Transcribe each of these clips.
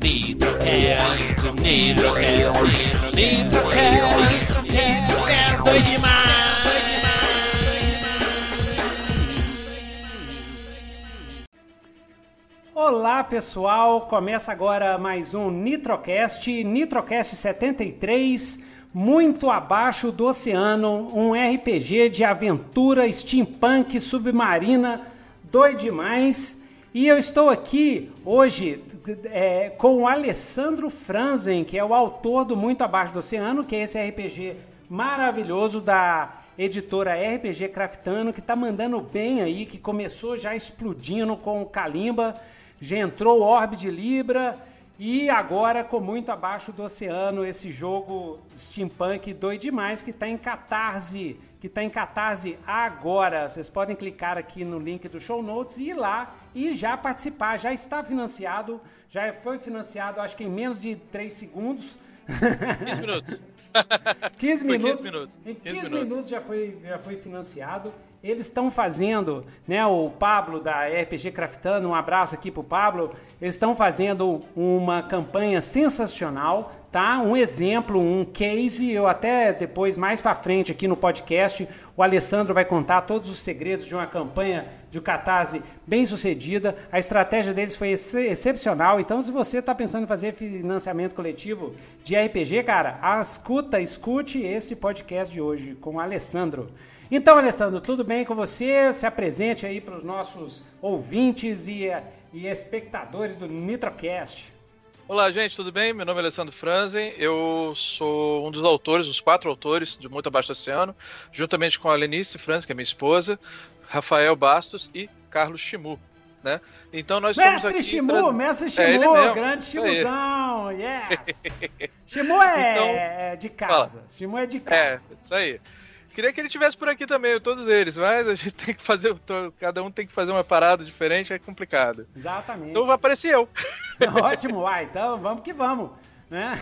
Nitrocast, Nitrocast, Nitrocast, Nitrocast, doido demais, Olá pessoal, começa agora mais um Nitrocast, Nitrocast 73, muito abaixo do oceano, um RPG de aventura steampunk submarina, doido demais. E eu estou aqui hoje é, com o Alessandro Franzen, que é o autor do Muito Abaixo do Oceano, que é esse RPG maravilhoso da editora RPG Craftano, que tá mandando bem aí, que começou já explodindo com o Kalimba, já entrou o Orbe de Libra e agora com Muito Abaixo do Oceano, esse jogo steampunk doido demais que tá em Catarse, que tá em Catarse agora. Vocês podem clicar aqui no link do show notes e ir lá e já participar. Já está financiado, já foi financiado acho que em menos de 3 segundos. 15 minutos. 15 Foi minutos. 15 minutos. Em 15, 15 minutos, minutos. já, foi, já foi financiado. Eles estão fazendo, né? O Pablo da RPG Craftando, um abraço aqui pro Pablo. Eles estão fazendo uma campanha sensacional, tá? Um exemplo, um case. Eu até depois, mais pra frente aqui no podcast, o Alessandro vai contar todos os segredos de uma campanha de Catarse bem sucedida. A estratégia deles foi ex- excepcional. Então, se você está pensando em fazer financiamento coletivo de RPG, cara, escuta, escute esse podcast de hoje com o Alessandro. Então, Alessandro, tudo bem com você? Se apresente aí para os nossos ouvintes e, e espectadores do Nitrocast. Olá, gente, tudo bem? Meu nome é Alessandro Franzen, eu sou um dos autores, os quatro autores de Muito Abaixo do Oceano, juntamente com a Lenice Franzen, que é minha esposa, Rafael Bastos e Carlos Chimu, né? Então nós estamos Mestre aqui... Shimu, mestre É Shimu, mesmo, grande. Shimuzão, yes! Shimu é, Então, é de casa, Shimu é de É, casa. isso aí. Queria que ele tivesse por aqui também, todos eles, mas a gente tem que fazer, cada um tem que fazer uma parada diferente, é complicado. Exatamente. Então vai aparecer eu. Ótimo, uai, então vamos que vamos, né?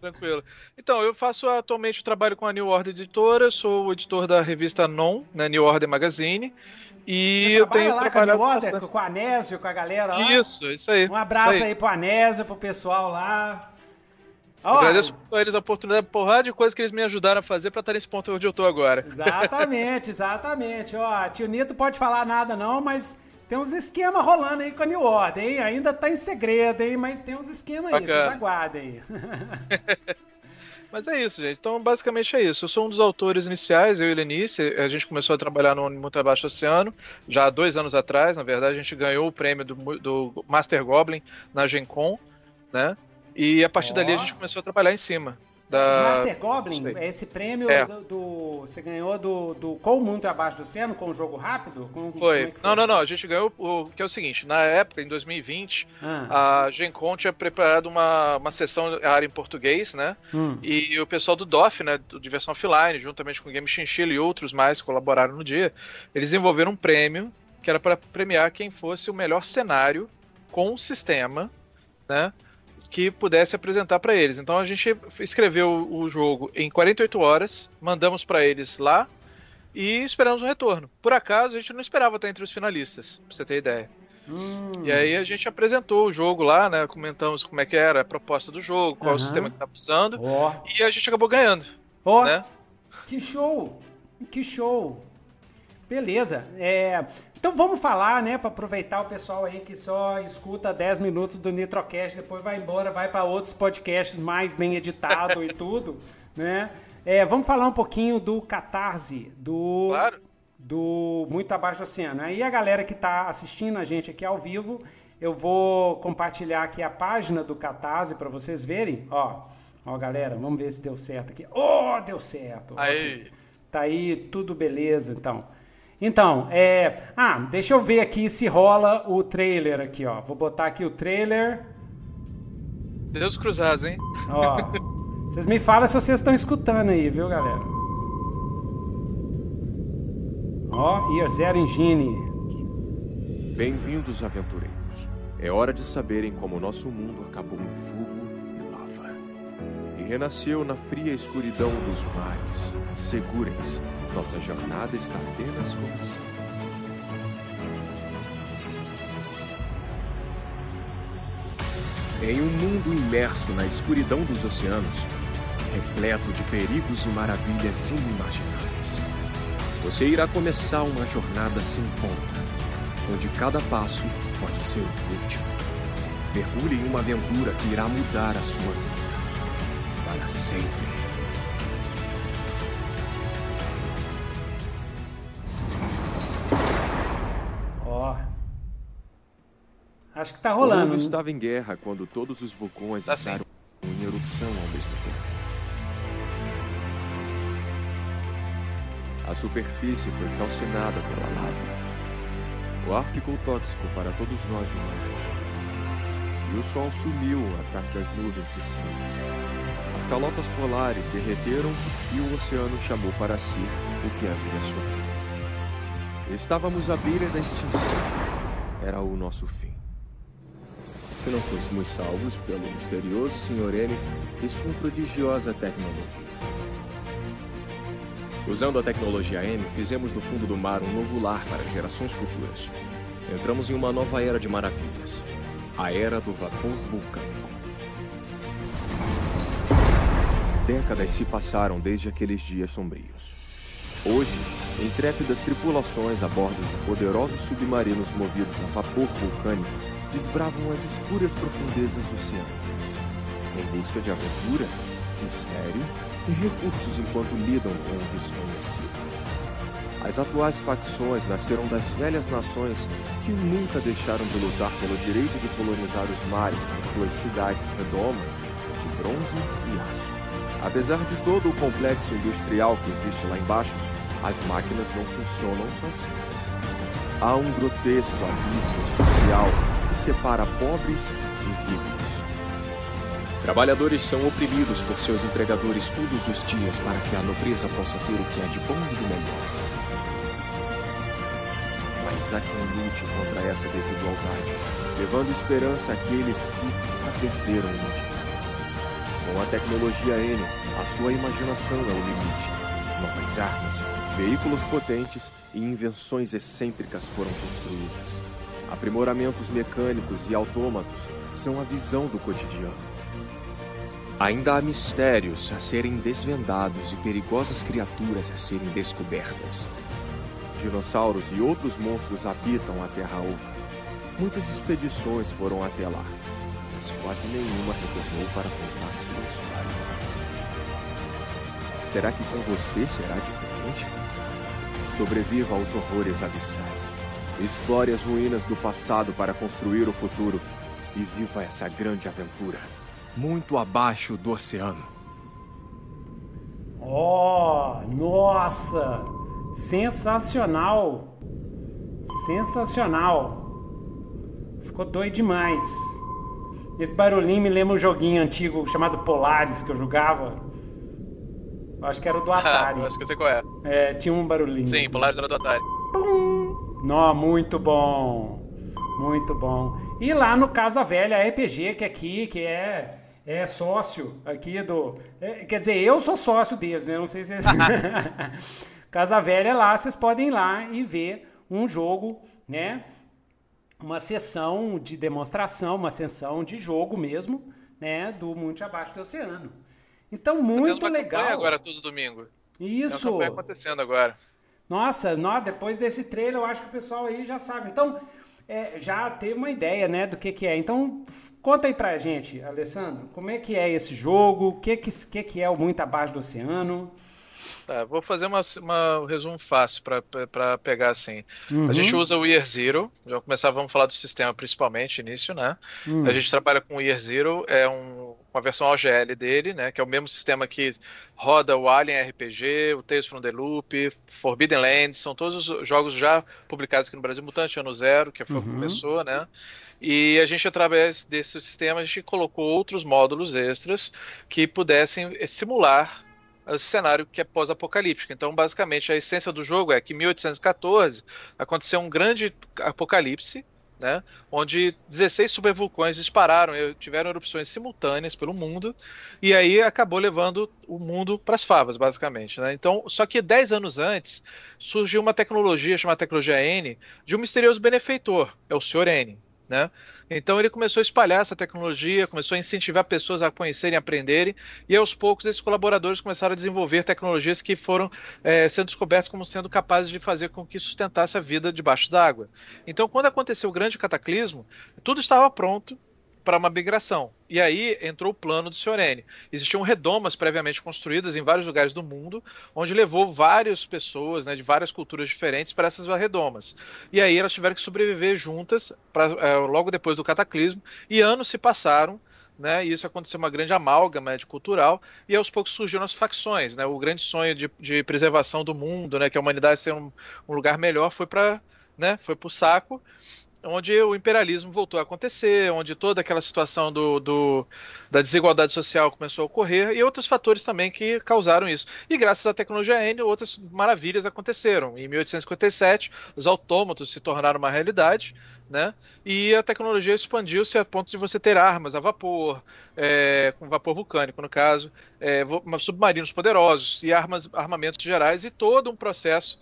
Tranquilo. Então, eu faço atualmente o trabalho com a New Order Editora, sou o editor da revista Non, na New Order Magazine. E eu tenho lá com a trabalhado New Order, bastante. com o Anésio, com a galera lá. Isso, isso aí. Um abraço isso aí. pro Anésio, pro pessoal lá. Ó, Agradeço a eles a oportunidade, porrada de coisas que eles me ajudaram a fazer pra estar nesse ponto onde eu tô agora. Exatamente, exatamente. Ó, tio Nito pode falar nada não, mas tem uns esquemas rolando aí com a New Order, hein? Ainda tá em segredo, hein? Mas tem uns esquemas aí, vocês aguardem. Mas é isso, gente. Então, basicamente é isso. Eu sou um dos autores iniciais, eu e Lenice. A gente começou a trabalhar no Muito Abaixo Oceano já há dois anos atrás. Na verdade, a gente ganhou o prêmio do, do Master Goblin na Gen Con, né? E a partir Ó. dali a gente começou a trabalhar em cima. Da... Master Goblin, é esse prêmio É. do, do- Você ganhou do, do Com Muito Abaixo do Oceano, com o jogo rápido? Com, Foi. é que Não, não, não. A gente ganhou o que é o seguinte. Na época, em 2020, Ah, a Gen Con tinha preparado uma, uma sessão área em português, né? hum. E o pessoal do DOF, né, do Diversão Offline, juntamente com o Game Chinchilla e outros mais que colaboraram no dia, eles desenvolveram um prêmio que era para premiar quem fosse o melhor cenário com um sistema, né, que pudesse apresentar para eles. Então a gente escreveu o jogo em 48 horas, mandamos para eles lá e esperamos um retorno. Por acaso a gente não esperava estar entre os finalistas, pra você ter ideia. Hum. E aí a gente apresentou o jogo lá, né, comentamos como é que era a proposta do jogo, qual Aham. o sistema que estava usando. Ó, E a gente acabou ganhando, ó, né? que show! Que show! Beleza. É, então vamos falar, né, para aproveitar o pessoal aí que só escuta 10 minutos do Nitrocast, depois vai embora, vai para outros podcasts mais bem editado e tudo, né? É, vamos falar um pouquinho do Catarse, do Claro. do Muito Abaixo do Oceano. Aí a galera que está assistindo a gente aqui ao vivo, eu vou compartilhar aqui a página do Catarse para vocês verem. Ó, ó, galera, vamos ver se deu certo aqui. Oh, deu certo. Aí. Tá aí, tudo beleza, então. Então, é... Ah, deixa eu ver aqui se rola o trailer aqui, ó. Vou botar aqui o trailer. Deus cruzados, hein? Ó. Vocês me falam se vocês estão escutando aí, viu, galera? Ó, Year Zero Engine. Bem-vindos, aventureiros. É hora de saberem como nosso mundo acabou em fogo e lava. E renasceu na fria escuridão dos mares. Segurem-se, nossa jornada está apenas começando. Em um mundo imerso na escuridão dos oceanos, repleto de perigos e maravilhas inimagináveis, você irá começar uma jornada sem volta, onde cada passo pode ser o último. Mergulhe em uma aventura que irá mudar a sua vida para sempre. Acho que tá O rolando. mundo né? estava em guerra quando todos os vulcões Tá sim. entraram em erupção ao mesmo tempo. A superfície foi calcinada pela lava. O ar ficou tóxico para todos nós humanos. E o sol sumiu atrás das nuvens de cinzas. As calotas polares derreteram e o oceano chamou para si o que havia sobrado. Estávamos à beira da extinção. Era o nosso fim. Se não fôssemos salvos pelo misterioso Sr. N e sua prodigiosa tecnologia. Usando a tecnologia N, fizemos do fundo do mar um novo lar para gerações futuras. Entramos em uma nova era de maravilhas. A era do vapor vulcânico. Décadas se passaram desde aqueles dias sombrios. Hoje, intrépidas tripulações a bordo de poderosos submarinos movidos a vapor vulcânico desbravam as escuras profundezas oceânicas, em busca de aventura, mistério e recursos enquanto lidam com o desconhecido. As atuais facções nasceram das velhas nações que nunca deixaram de lutar pelo direito de colonizar os mares com suas cidades redomas de bronze e aço. Apesar de todo o complexo industrial que existe lá embaixo, as máquinas não funcionam sozinhas. Há um grotesco abismo social separa pobres e ricos. Trabalhadores são oprimidos por seus empregadores todos os dias para que a nobreza possa ter o que há de bom e do melhor. Mas há quem lute contra essa desigualdade, levando esperança àqueles que a perderam. Com a tecnologia N, a sua imaginação é o limite. Novas armas, veículos potentes e invenções excêntricas foram construídas. Aprimoramentos mecânicos e autômatos são a visão do cotidiano. Ainda há mistérios a serem desvendados e perigosas criaturas a serem descobertas. Dinossauros e outros monstros habitam a Terra Oca. Muitas expedições foram até lá, mas quase nenhuma retornou para contar sua história. Será que com você será diferente? Sobreviva aos horrores abissais. Explore as ruínas do passado para construir o futuro e viva essa grande aventura. Muito abaixo do oceano. Ó, nossa! Sensacional! Sensacional! Ficou doido demais. Esse barulhinho me lembra um joguinho antigo chamado Polaris que eu jogava. Acho que era do Atari. Acho que eu sei qual é. É, tinha um barulhinho. Sim, assim. Polaris era do Atari. Nó, muito bom. Muito bom. E lá no Casa Velha RPG, que aqui, que é, é sócio aqui do. é, quer dizer, eu sou sócio deles, né? Não sei se. Casa Velha lá, vocês podem ir lá e ver um jogo, né? Uma sessão de demonstração, uma sessão de jogo mesmo, né? Do Monte Abaixo do Oceano. Então, muito legal. agora todo domingo. Tem uma Isso. campanha acontecendo agora. Nossa, nó, depois desse trailer eu acho que o pessoal aí já sabe. Então, é, já teve uma ideia, né, do que que é. Então, conta aí pra gente, Alessandro, como é que é esse jogo, o que que, que que é o Muito Abaixo do Oceano. Tá, vou fazer uma, uma- um resumo fácil para pegar assim. Uhum. A gente usa o Year Zero, já começar, vamos falar do sistema principalmente, início, né? Hum. A gente trabalha com o Year Zero, é um, uma versão OGL dele, né? Que é o mesmo sistema que roda o Alien RPG, o Tales from the Loop, Forbidden Lands, são todos os jogos já publicados aqui no Brasil, Mutante Ano Zero, que foi o que Uhum. começou, né? E a gente, através desse sistema, a gente colocou outros módulos extras que pudessem simular o cenário que é pós-apocalíptico. Então, basicamente, a essência do jogo é que em 1814 aconteceu um grande apocalipse, né, onde 16 supervulcões dispararam, tiveram erupções simultâneas pelo mundo, e aí acabou levando o mundo para as favas, basicamente. Né? Então, só que 10 anos antes surgiu uma tecnologia chamada tecnologia N de um misterioso benefeitor, é o Sr. N. Né? Então ele começou a espalhar essa tecnologia, começou a incentivar pessoas a conhecerem, aprenderem, e aos poucos esses colaboradores começaram a desenvolver tecnologias que foram é, sendo descobertas como sendo capazes de fazer com que sustentasse a vida debaixo d'água. Então, quando aconteceu o grande cataclismo, tudo estava pronto para uma migração. E aí entrou o plano do N. Existiam redomas previamente construídas em vários lugares do mundo, onde levou várias pessoas né, de várias culturas diferentes para essas redomas. E aí elas tiveram que sobreviver juntas pra, é, logo depois do cataclismo, e anos se passaram. Né, e isso aconteceu uma grande amálgama né, de cultural, e aos poucos surgiram as facções. Né, o grande sonho de, de preservação do mundo, né, que a humanidade tenha um, um lugar melhor, foi para né, o saco onde o imperialismo voltou a acontecer, onde toda aquela situação do, do, da desigualdade social começou a ocorrer e outros fatores também que causaram isso. E graças à tecnologia N, outras maravilhas aconteceram. Em 1857, os autômatos se tornaram uma realidade. Né? E a tecnologia expandiu-se a ponto de você ter armas a vapor, é, com vapor vulcânico, no caso, é, submarinos poderosos e armas, armamentos gerais e todo um processo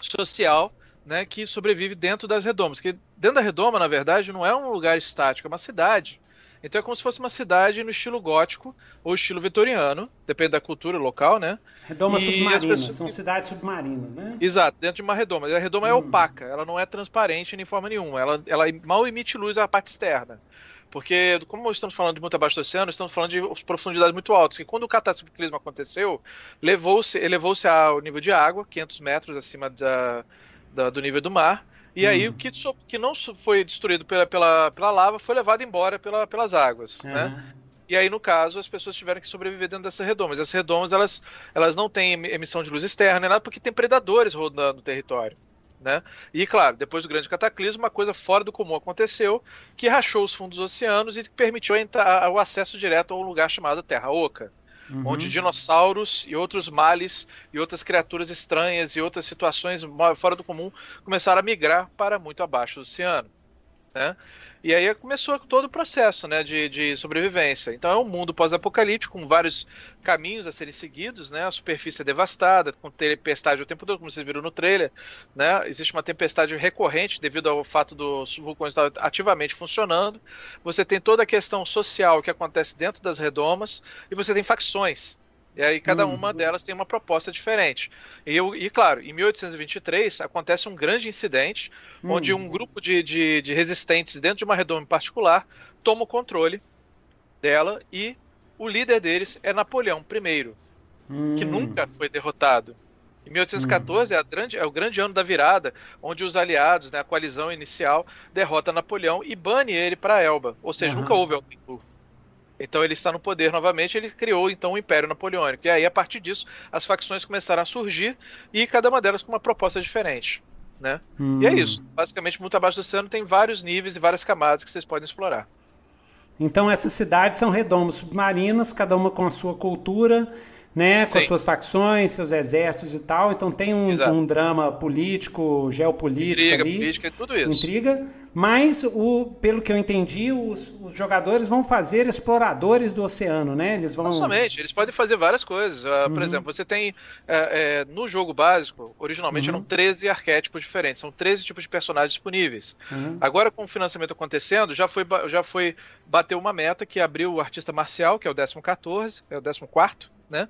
social né, que sobrevive dentro das redomas. Que dentro da redoma, na verdade, não é um lugar estático, é uma cidade. Então é como se fosse uma cidade no estilo gótico ou estilo vitoriano, depende da cultura local, né? Redomas submarinas, pessoas... são cidades submarinas, né? Exato, dentro de uma redoma. A redoma é hum. é opaca, ela não é transparente em forma nenhuma, ela, ela mal emite luz à parte externa. Porque, como estamos falando de muito abaixo do oceano, estamos falando de profundidades muito altas. E quando o cataclismo aconteceu, levou-se elevou ao nível de água, 500 metros acima da, da, do nível do mar. E aí o que, que não foi destruído pela, pela, pela lava foi levado embora pela, pelas águas, uhum. né? E aí, no caso, as pessoas tiveram que sobreviver dentro dessas redomas. As redomas, elas, elas não têm emissão de luz externa, nada porque tem predadores rodando no território. Né? E claro, depois do grande cataclismo, uma coisa fora do comum aconteceu, que rachou os fundos dos oceanos e permitiu o acesso direto a um lugar chamado Terra Oca uhum. onde dinossauros e outros males e outras criaturas estranhas e outras situações fora do comum começaram a migrar para muito abaixo do oceano. Né? E aí começou todo o processo né, de, de sobrevivência. Então é um mundo pós-apocalíptico, com vários caminhos a serem seguidos, né? A superfície é devastada, com tempestade o tempo todo, como vocês viram no trailer. Né? Existe uma tempestade recorrente devido ao fato dos vulcões estar ativamente funcionando. Você tem toda a questão social que acontece dentro das redomas, e você tem facções. E aí cada hum. uma delas tem uma proposta diferente. E, eu, e claro, em 1823 acontece um grande incidente hum. onde um grupo de, de, de, resistentes dentro de uma redoma em particular toma o controle dela e o líder deles é Napoleão I, hum. que nunca foi derrotado. Em 1814 hum. é, grande, é, o grande ano da virada, onde os aliados, né, a coalizão inicial, derrota Napoleão e bane ele para Elba. Ou seja, uhum. nunca houve Elba então ele está no poder novamente, ele criou então o Império Napoleônico. E aí, a partir disso, as facções começaram a surgir e cada uma delas com uma proposta diferente. Né? Hum. E é hum. isso. Basicamente, muito abaixo do oceano tem vários níveis e várias camadas que vocês podem explorar. Então essas cidades são redomos submarinas, cada uma com a sua cultura né, com Sim. as suas facções, seus exércitos e tal. Então tem um, um drama político, geopolítico Intriga, ali. política, tudo isso. Intriga. Mas, o, pelo que eu entendi, os, os, jogadores vão fazer exploradores do oceano, né? Eles vão. Não somente, eles podem fazer várias coisas. Uh, uhum. Por exemplo, você tem. É, é, no jogo básico, originalmente uhum. eram 13 arquétipos diferentes, são 13 tipos de personagens disponíveis. Uhum. Agora, com o financiamento acontecendo, já foi, já foi bater uma meta que abriu o artista marcial, que é o 14, é o 14, né?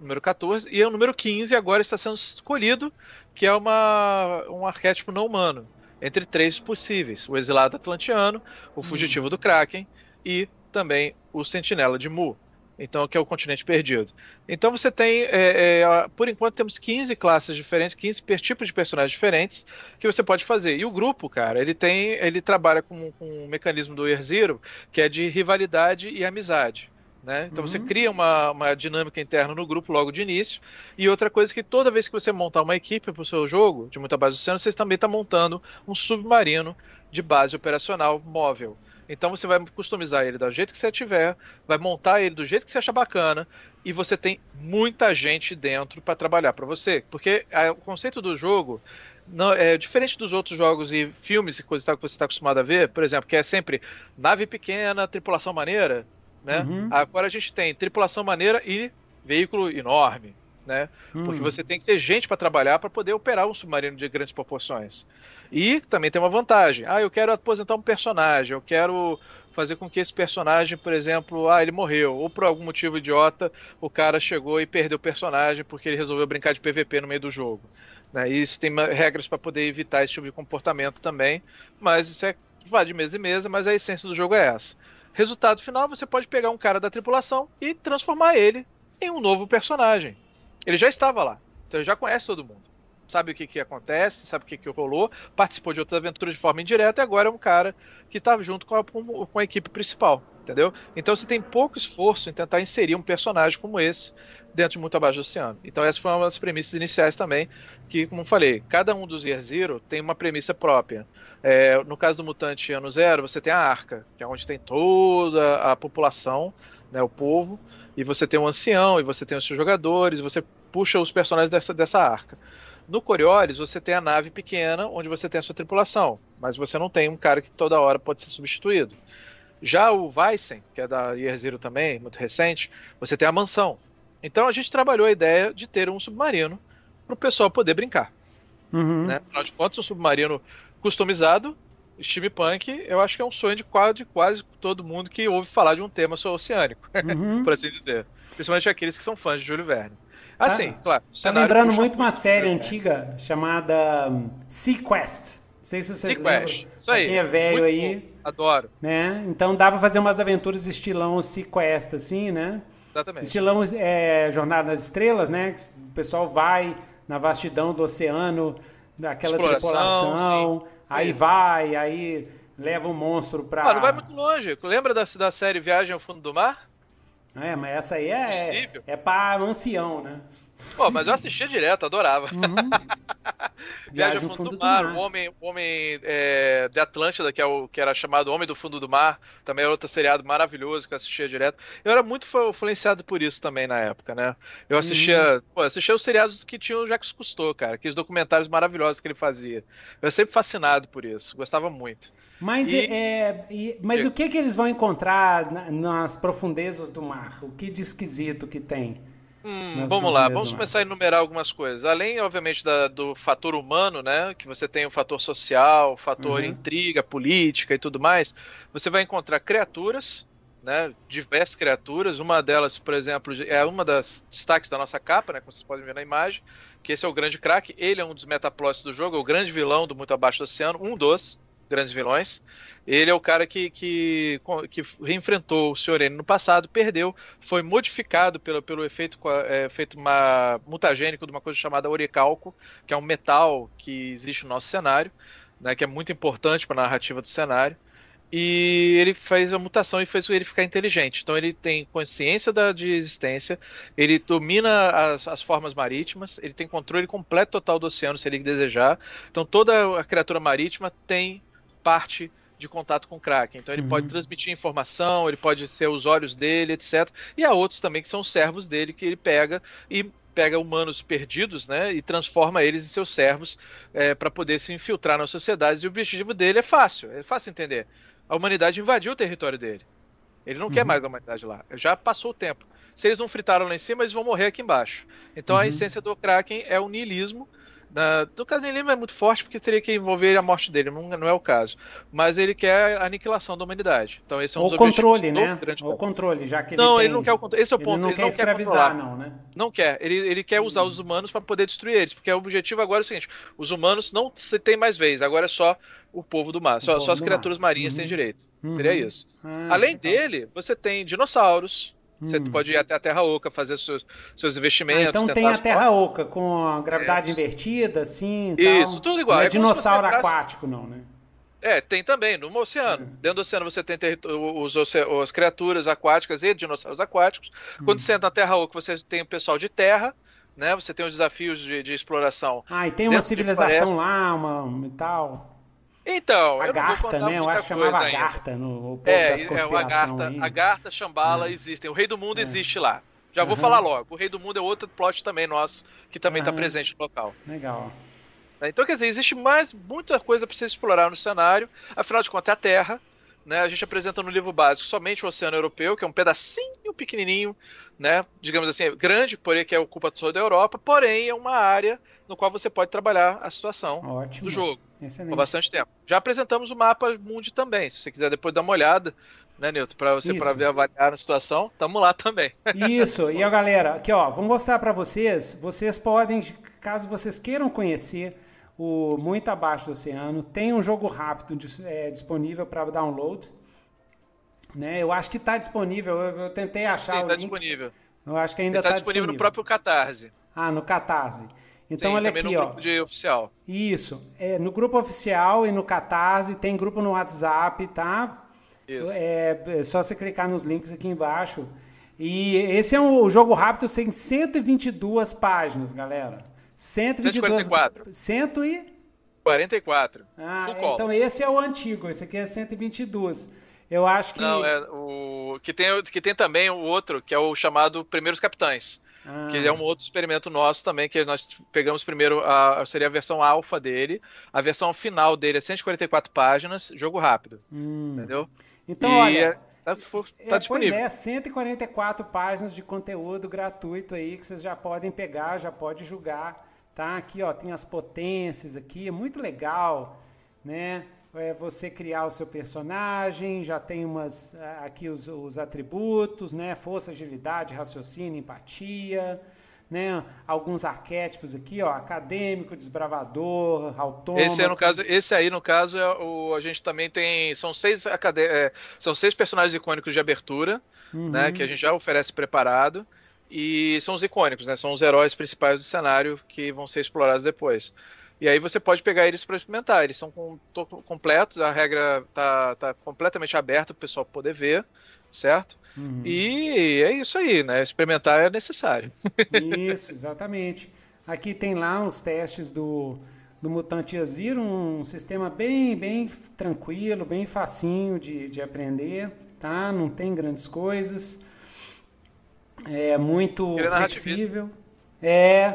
número 14, e o número 15 agora está sendo escolhido, que é uma, um arquétipo não humano, entre três possíveis: o exilado atlantiano, o fugitivo hum. do Kraken e também o sentinela de Mu. Então, que é o continente perdido. Então você tem, é, é, por enquanto, temos 15 classes diferentes, 15 tipos de personagens diferentes que você pode fazer. E o grupo, cara, ele tem. Ele trabalha com, com um mecanismo do Year Zero, que é de rivalidade e amizade. Né? Então uhum. você cria uma, uma dinâmica interna no grupo logo de início. E outra coisa que toda vez que você montar uma equipe para o seu jogo de muita base do oceano, você também está montando um submarino de base operacional móvel. Então você vai customizar ele do jeito que você tiver, vai montar ele do jeito que você achar bacana, e você tem muita gente dentro para trabalhar para você. Porque a, o conceito do jogo não, é diferente dos outros jogos e filmes e coisas que você está acostumado a ver, por exemplo, que é sempre nave pequena, tripulação maneira né? Uhum. Agora a gente tem tripulação maneira e veículo enorme, né? Porque você tem que ter gente para trabalhar para poder operar um submarino de grandes proporções. E também tem uma vantagem. Ah, eu quero aposentar um personagem, eu quero fazer com que esse personagem, por exemplo, ah, ele morreu, ou por algum motivo idiota, o cara chegou e perdeu o personagem porque ele resolveu brincar de PVP no meio do jogo. Né? E isso tem regras para poder evitar esse tipo de comportamento também, mas isso é vai de mesa em mesa, mas a essência do jogo é essa. Resultado final, você pode pegar um cara da tripulação e transformar ele em um novo personagem. Ele já estava lá, então ele já conhece todo mundo. Sabe o que, que acontece, sabe o que, que rolou, participou de outras aventuras de forma indireta e agora é um cara que está junto com a, com a equipe principal, entendeu? Então você tem pouco esforço em tentar inserir um personagem como esse dentro de Muito Abaixo do Oceano. Então essa foi uma das premissas iniciais também, que, como falei, cada um dos Year Zero tem uma premissa própria. É, no caso do Mutante Ano Zero, você tem a Arca, que é onde tem toda a população, né, o povo, e você tem um ancião, e você tem os seus jogadores, você puxa os personagens dessa, dessa arca. No Coriolis, você tem a nave pequena, onde você tem a sua tripulação, mas você não tem um cara que toda hora pode ser substituído. Já o Weissen, que é da Year Zero também, muito recente, você tem a mansão. Então a gente trabalhou a ideia de ter um submarino para o pessoal poder brincar. Uhum. Né? Afinal de contas, um submarino customizado, steampunk, eu acho que é um sonho de quase, de quase todo mundo que ouve falar de um tema oceânico, uhum. por assim dizer. Principalmente aqueles que são fãs de Júlio Verne. Assim, tá, claro. Tá lembrando muito uma série antiga chamada um, Sequest. Não sei se vocês Sequest. lembram. Isso aí. Quem é velho aí. Bom. Adoro. Né? Então dá pra fazer umas aventuras estilão Sequest, assim, né? Exatamente. Estilão é, Jornada nas Estrelas, né? O pessoal vai na vastidão do oceano, daquela tripulação, sim. aí vai, aí leva um monstro pra. Ah, não vai muito longe. Lembra da, da série Viagem ao Fundo do Mar? É, mas essa aí é, é pra ancião, né? Pô, mas eu assistia direto, adorava. Uhum. Viagem ao fundo, do, do mar, mar, o Homem, o homem é, de Atlântida, que, é o, que era chamado Homem do Fundo do Mar, também é outro seriado maravilhoso que eu assistia direto. Eu era muito influenciado por isso também na época, né? Eu assistia, uhum. pô, assistia os seriados que tinham o Jacques Cousteau, cara, aqueles documentários maravilhosos que ele fazia. Eu sempre fascinado por isso, gostava muito. Mas, e... é, e, mas o que, que eles vão encontrar na, nas profundezas do mar? O que de esquisito que tem? Hum, vamos lá, vamos começar a enumerar algumas coisas. Além, obviamente, da, do fator humano, né? Que você tem o fator social, o fator uhum. intriga, política e tudo mais. Você vai encontrar criaturas, né? Diversas criaturas. Uma delas, por exemplo, é uma das destaques da nossa capa, né? Como vocês podem ver na imagem. Que esse é o grande craque. Ele é um dos metaplots do jogo, é o grande vilão do Muito Abaixo do Oceano, um dos grandes vilões. Ele é o cara que, que, que reenfrentou o Sr. N no passado, perdeu, foi modificado pelo, pelo efeito, é, efeito uma, mutagênico de uma coisa chamada oricalco, que é um metal que existe no nosso cenário, né, que é muito importante para a narrativa do cenário. E ele fez a mutação e fez ele ficar inteligente. Então ele tem consciência da, de existência, ele domina as, as formas marítimas, ele tem controle completo total do oceano se ele desejar. Então toda a criatura marítima tem parte de contato com o Kraken. Então ele uhum. pode transmitir informação, ele pode ser os olhos dele, etc. E há outros também que são servos dele que ele pega e pega humanos perdidos, né, e transforma eles em seus servos é, para poder se infiltrar nas sociedades. E o objetivo dele é fácil, é fácil entender. A humanidade invadiu o território dele. Ele não uhum. quer mais a humanidade lá. Já passou o tempo. Se eles não fritaram lá em cima, eles vão morrer aqui embaixo. Então uhum. a essência do Kraken é o niilismo na, no caso dele é muito forte porque teria que envolver a morte dele, não, não, é o caso. Mas ele quer a aniquilação da humanidade. Então esse é um o dos controle, né? O controle, já que ele Não, tem... ele não quer o controle. Esse é o ponto. Ele não ele quer não escravizar, quer não, né? Não quer. Ele, ele quer usar os humanos para poder destruir eles, porque o objetivo agora é o seguinte: os humanos não se tem mais vez, agora é só o povo do mar. Só, só as criaturas mar. marinhas uhum. têm direito. Uhum. Seria isso. Ah, Além então. dele, você tem dinossauros, você hum. pode ir até a Terra Oca fazer seus, seus investimentos. Ah, então tem a Terra Oca com a gravidade é. invertida, assim. Isso, tal. tudo igual. Não é, é dinossauro aquático, não, né? É, tem também, no oceano. É. Dentro do oceano você tem os, as criaturas aquáticas e dinossauros aquáticos. Hum. Quando você entra na Terra Oca, você tem o pessoal de terra, né? Você tem os desafios de, de exploração. Ah, e tem uma civilização lá, uma e tal. Então, a eu Garta, né? Eu acho que chamava Agartha no o é, das é, o Agartha, Agartha, Shambhala é. existem. O Rei do Mundo é. existe lá. Já uhum. vou falar logo. O Rei do Mundo é outro plot também nosso, que também está uhum. presente no local. Legal. Então, quer dizer, existe mais muita coisa para você explorar no cenário. Afinal de contas, é a Terra. Né, a gente apresenta no livro básico somente o Oceano Europeu, que é um pedacinho pequenininho, né, digamos assim, grande, porém que é ocupa toda a Europa, porém é uma área no qual você pode trabalhar a situação Ótimo. do jogo Excelente. por bastante tempo. Já apresentamos o mapa mundi também, se você quiser depois dar uma olhada, né, Nilton, para você para ver avaliar a situação, tamo lá também. Isso, e a galera, aqui ó, vou mostrar para vocês, vocês podem, caso vocês queiram conhecer o Muito Abaixo do Oceano, tem um jogo rápido é, disponível para download, né? Eu acho que está disponível, eu, eu tentei achar Sim, tá link, disponível. eu acho que ainda Está está disponível no próprio Catarse. Ah, no Catarse. Então Sim, olha aqui, no ó. grupo de oficial. Isso, é, no grupo oficial e no Catarse, tem grupo no WhatsApp, tá? Isso. É, é só você clicar nos links aqui embaixo. E esse é um jogo rápido, tem 122 páginas, galera. 122. 144. 100 e... 44. Ah, Full é, então esse é o antigo, esse aqui é 122. Eu acho que... Não, é o que tem, que tem também o outro, que é o chamado Primeiros Capitães. Ah, Que é um outro experimento nosso também, que nós pegamos primeiro, a, seria a versão alfa dele. A versão final dele é 144 páginas, jogo rápido, hum. entendeu? Então, E olha... é- tá, tá É, disponível. Pois é, 144 páginas de conteúdo gratuito aí que vocês já podem pegar, já pode julgar, tá? Aqui, ó, tem as potências aqui, é muito legal, né? É você criar o seu personagem, já tem umas aqui os, os atributos, né? Força, agilidade, raciocínio, empatia, né? Alguns arquétipos aqui, ó, acadêmico, desbravador, autônomo. Esse, é, no caso, esse aí, no caso, é o, a gente também tem. São seis, acade- é, são seis personagens icônicos de abertura, Uhum. né? Que a gente já oferece preparado. E são os icônicos, né? São os heróis principais do cenário que vão ser explorados depois. E aí você pode pegar eles para experimentar. Eles são com- to- completos, a regra tá, tá completamente aberta para o pessoal poder ver, certo? Uhum. E é isso aí, né? Experimentar é necessário. Isso, exatamente. Aqui tem lá os testes do, do Mutante Zero, um sistema bem, bem tranquilo, bem facinho de, de aprender, tá? Não tem grandes coisas. É muito Ele é flexível. É,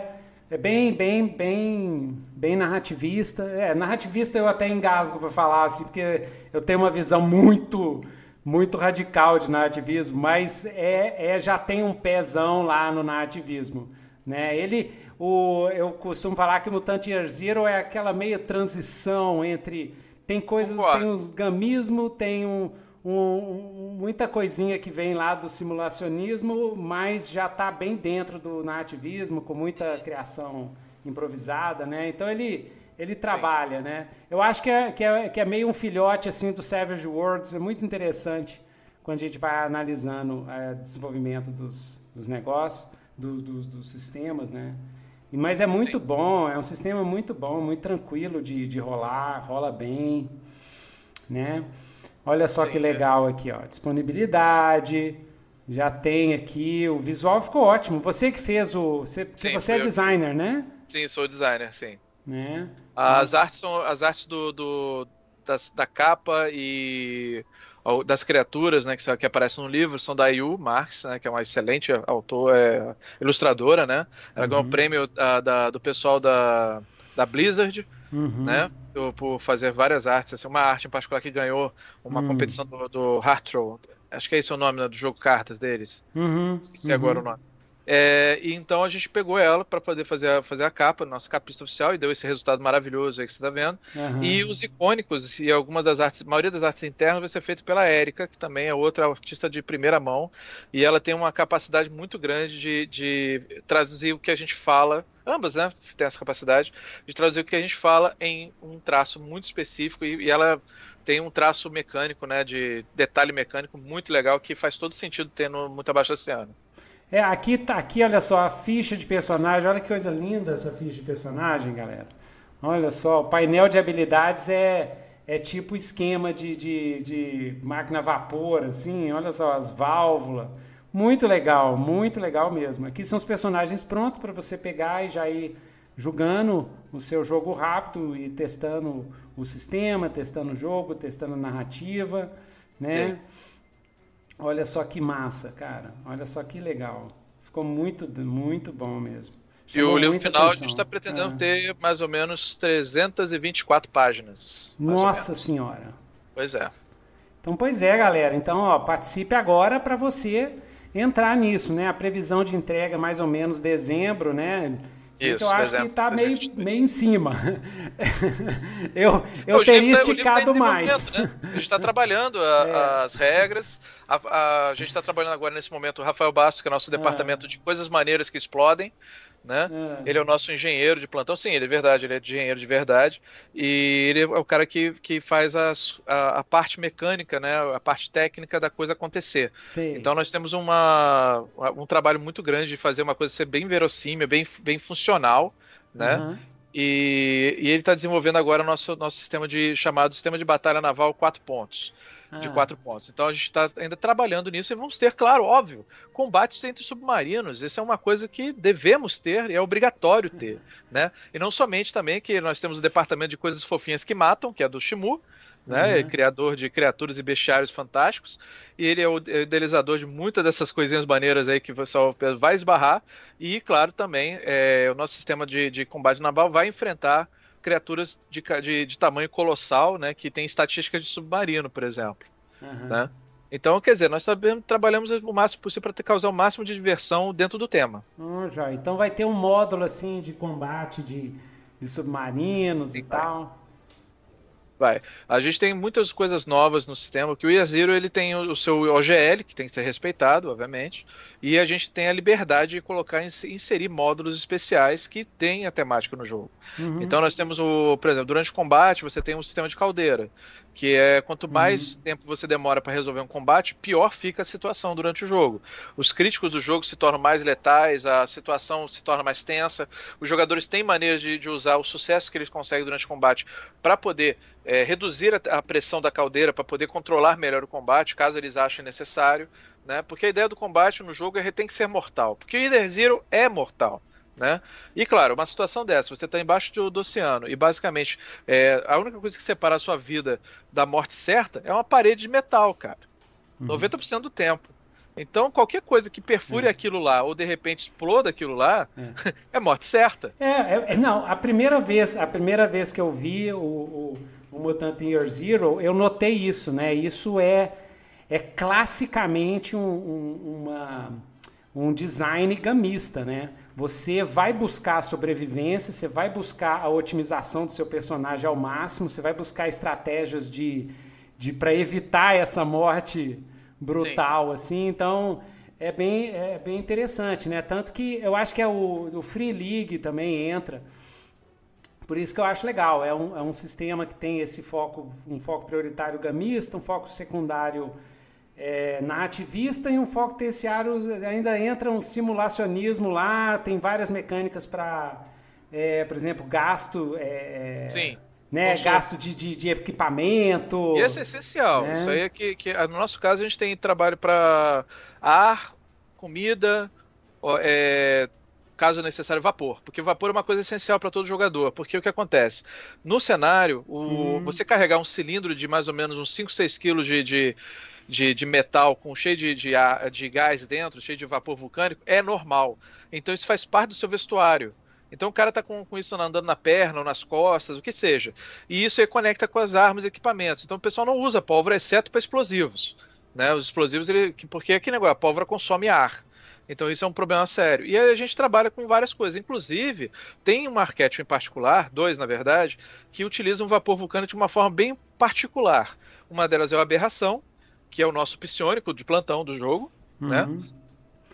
é bem, bem, bem, bem narrativista. É, narrativista eu até engasgo para falar assim, porque eu tenho uma visão muito muito radical de narrativismo, mas é, é já tem um pezão lá no narrativismo, né? Ele, o, eu costumo falar que o Mutante Year Zero é aquela meia transição entre tem coisas, Concordo. tem uns gamismo, tem um, um- muita coisinha que vem lá do simulacionismo, mas já está bem dentro do narrativismo, com muita criação improvisada, né? Então ele ele trabalha, né? Eu acho que é, que, é, que é meio um filhote assim do Savage Worlds, é muito interessante quando a gente vai analisando o desenvolvimento dos, dos negócios, do- dos- dos sistemas, né? E, mas é muito bom, é um sistema muito bom, muito tranquilo de, de rolar, rola bem, né? Olha só Sim, que é. legal aqui, ó, disponibilidade, já tem aqui, o visual ficou ótimo. Você que fez o, você, Sim, você é eu designer, né? Sim, sou designer, sim. Né? As artes são as artes do, do- das- da capa e das criaturas, né, que, que aparecem no livro, são da Yu Marx, né, que é uma excelente autor, é, ilustradora, né? Ela ganhou o prêmio ah, da- do pessoal da, da Blizzard, Uhum. né? Por, fazer várias artes, assim, uma arte em particular que ganhou uma Hum. competição do, do Hearthrow, acho que é esse o nome né, do jogo cartas deles. Uhum. Esqueci agora o nome. É, e então a gente pegou ela para poder fazer a, fazer a capa, nossa capista oficial, e deu esse resultado maravilhoso aí que você tá vendo. Aham. E os icônicos e algumas das artes, a maioria das artes internas vai ser feita pela Érica, que também é outra artista de primeira mão, e ela tem uma capacidade muito grande de, de traduzir o que a gente fala, ambas, né, tem essa capacidade de traduzir o que a gente fala em um traço muito específico e, e ela tem um traço mecânico, né, de detalhe mecânico muito legal que faz todo sentido ter no Muito Abaixo do Oceano. É, aqui, tá, aqui, olha só, a ficha de personagem. Olha que coisa linda essa ficha de personagem, galera. Olha só, o painel de habilidades é, é tipo esquema de, de, de máquina a vapor, assim. Olha só, as válvulas. Muito legal, muito legal mesmo. Aqui são os personagens prontos para você pegar e já ir jogando o seu jogo rápido e testando o sistema, testando o jogo, testando a narrativa, né? Sim. Olha só que massa, cara. Olha só que legal. Ficou muito, muito bom mesmo. E Chamou o livro final a atenção. gente está pretendendo É. ter mais ou menos 324 páginas. Nossa senhora. Pois é. Então, pois é, galera. Então, ó, participe agora para você entrar nisso, né? A previsão de entrega mais ou menos dezembro, né? Isso, eu acho que está meio, meio em cima. eu eu teria tá, esticado tá mais. Né? A gente está trabalhando a, é. as regras. A, a, a gente está trabalhando agora nesse momento o Rafael Bastos, que é nosso departamento é. de coisas maneiras que explodem né? É. Ele é o nosso engenheiro de plantão. Sim, ele é verdade, ele é engenheiro de verdade. E ele é o cara que, que faz as, a, a, parte mecânica, né? A parte técnica da coisa acontecer. Sim. Então nós temos uma, um trabalho muito grande de fazer uma coisa ser bem verossímil, bem, bem funcional, né? Uhum. E, e, ele está desenvolvendo agora o nosso, nosso sistema de chamado sistema de batalha naval quatro pontos de ah. quatro pontos. Então a gente está ainda trabalhando nisso e vamos ter, claro, óbvio, combates entre submarinos. Isso é uma coisa que devemos ter e é obrigatório ter, né? E não somente também que nós temos o departamento de coisas fofinhas que matam, que é do Shimu, né? Uhum. Criador de criaturas e bestiários fantásticos. E ele é o idealizador de muitas dessas coisinhas maneiras aí que o pessoal vai esbarrar. E, claro, também é, o nosso sistema de, de combate naval vai enfrentar criaturas de, de, de, tamanho colossal, né? Que tem estatísticas de submarino, por exemplo. Uhum. Né? Então, quer dizer, nós sabemos, trabalhamos o máximo possível para causar o máximo de diversão dentro do tema. Hum, já. Então vai ter um módulo assim de combate de, de submarinos Sim, e tal. Vai. A gente tem muitas coisas novas no sistema, que o Yaziro ele tem o seu OGL, que tem que ser respeitado, obviamente, e a gente tem a liberdade de colocar, inserir módulos especiais que têm a temática no jogo. Uhum. Então nós temos o, por exemplo, durante o combate você tem um sistema de caldeira, que é quanto mais uhum. tempo você demora para resolver um combate, pior fica a situação durante o jogo. Os críticos do jogo se tornam mais letais, a situação se torna mais tensa, os jogadores têm maneiras de, de usar o sucesso que eles conseguem durante o combate para poder é, reduzir a, a, pressão da caldeira, para poder controlar melhor o combate, caso eles achem necessário. Né? Porque a ideia do combate no jogo é tem que ser mortal. Porque o Either Zero é mortal. Né? E claro, uma situação dessa, você está embaixo do, do, oceano e basicamente é, a única coisa que separa a sua vida da morte certa é uma parede de metal, cara. Uhum. 90% do tempo. Então, qualquer coisa que perfure é. aquilo lá ou de repente exploda aquilo lá, é, é morte certa. É, é, é, não, a primeira vez, a primeira vez que eu vi o, o, o Mutant Year Zero, eu notei isso, né? Isso é, é classicamente um, um, uma, um design gamista, né? Você vai buscar a sobrevivência, você vai buscar a otimização do seu personagem ao máximo, você vai buscar estratégias de, de para evitar essa morte brutal, Sim. assim. Então é bem, é bem interessante, né? Tanto que eu acho que é o, o Free League também entra. Por isso que eu acho legal. É um, é um sistema que tem esse foco, um foco prioritário gamista, um foco secundário é, na ativista e um foco terciário ainda entra um simulacionismo lá, tem várias mecânicas para, é, por exemplo, gasto. É, Sim. Né, gasto de, de, de, equipamento. E isso é essencial. Né? Isso aí é que, que, no nosso caso, a gente tem trabalho para ar, comida, é, caso necessário, vapor. Porque vapor é uma coisa essencial para todo jogador. Porque o que acontece? No cenário, o, hum. você carregar um cilindro de mais ou menos uns 5, 6 quilos de, de de, de metal com cheio de, de, de gás dentro, cheio de vapor vulcânico, é normal. Então isso faz parte do seu vestuário. Então o cara tá com, com isso andando na perna ou nas costas, o que seja. E isso aí conecta com as armas e equipamentos. Então o pessoal não usa pólvora, exceto para explosivos. Né? Os explosivos, ele, porque aqui negócio, a pólvora consome ar. Então isso é um problema sério. E a gente trabalha com várias coisas. Inclusive, tem um arquétipo em particular, dois na verdade, que utilizam vapor vulcânico de uma forma bem particular. Uma delas é a aberração, que é o nosso psionico de plantão do jogo, né? uhum. né?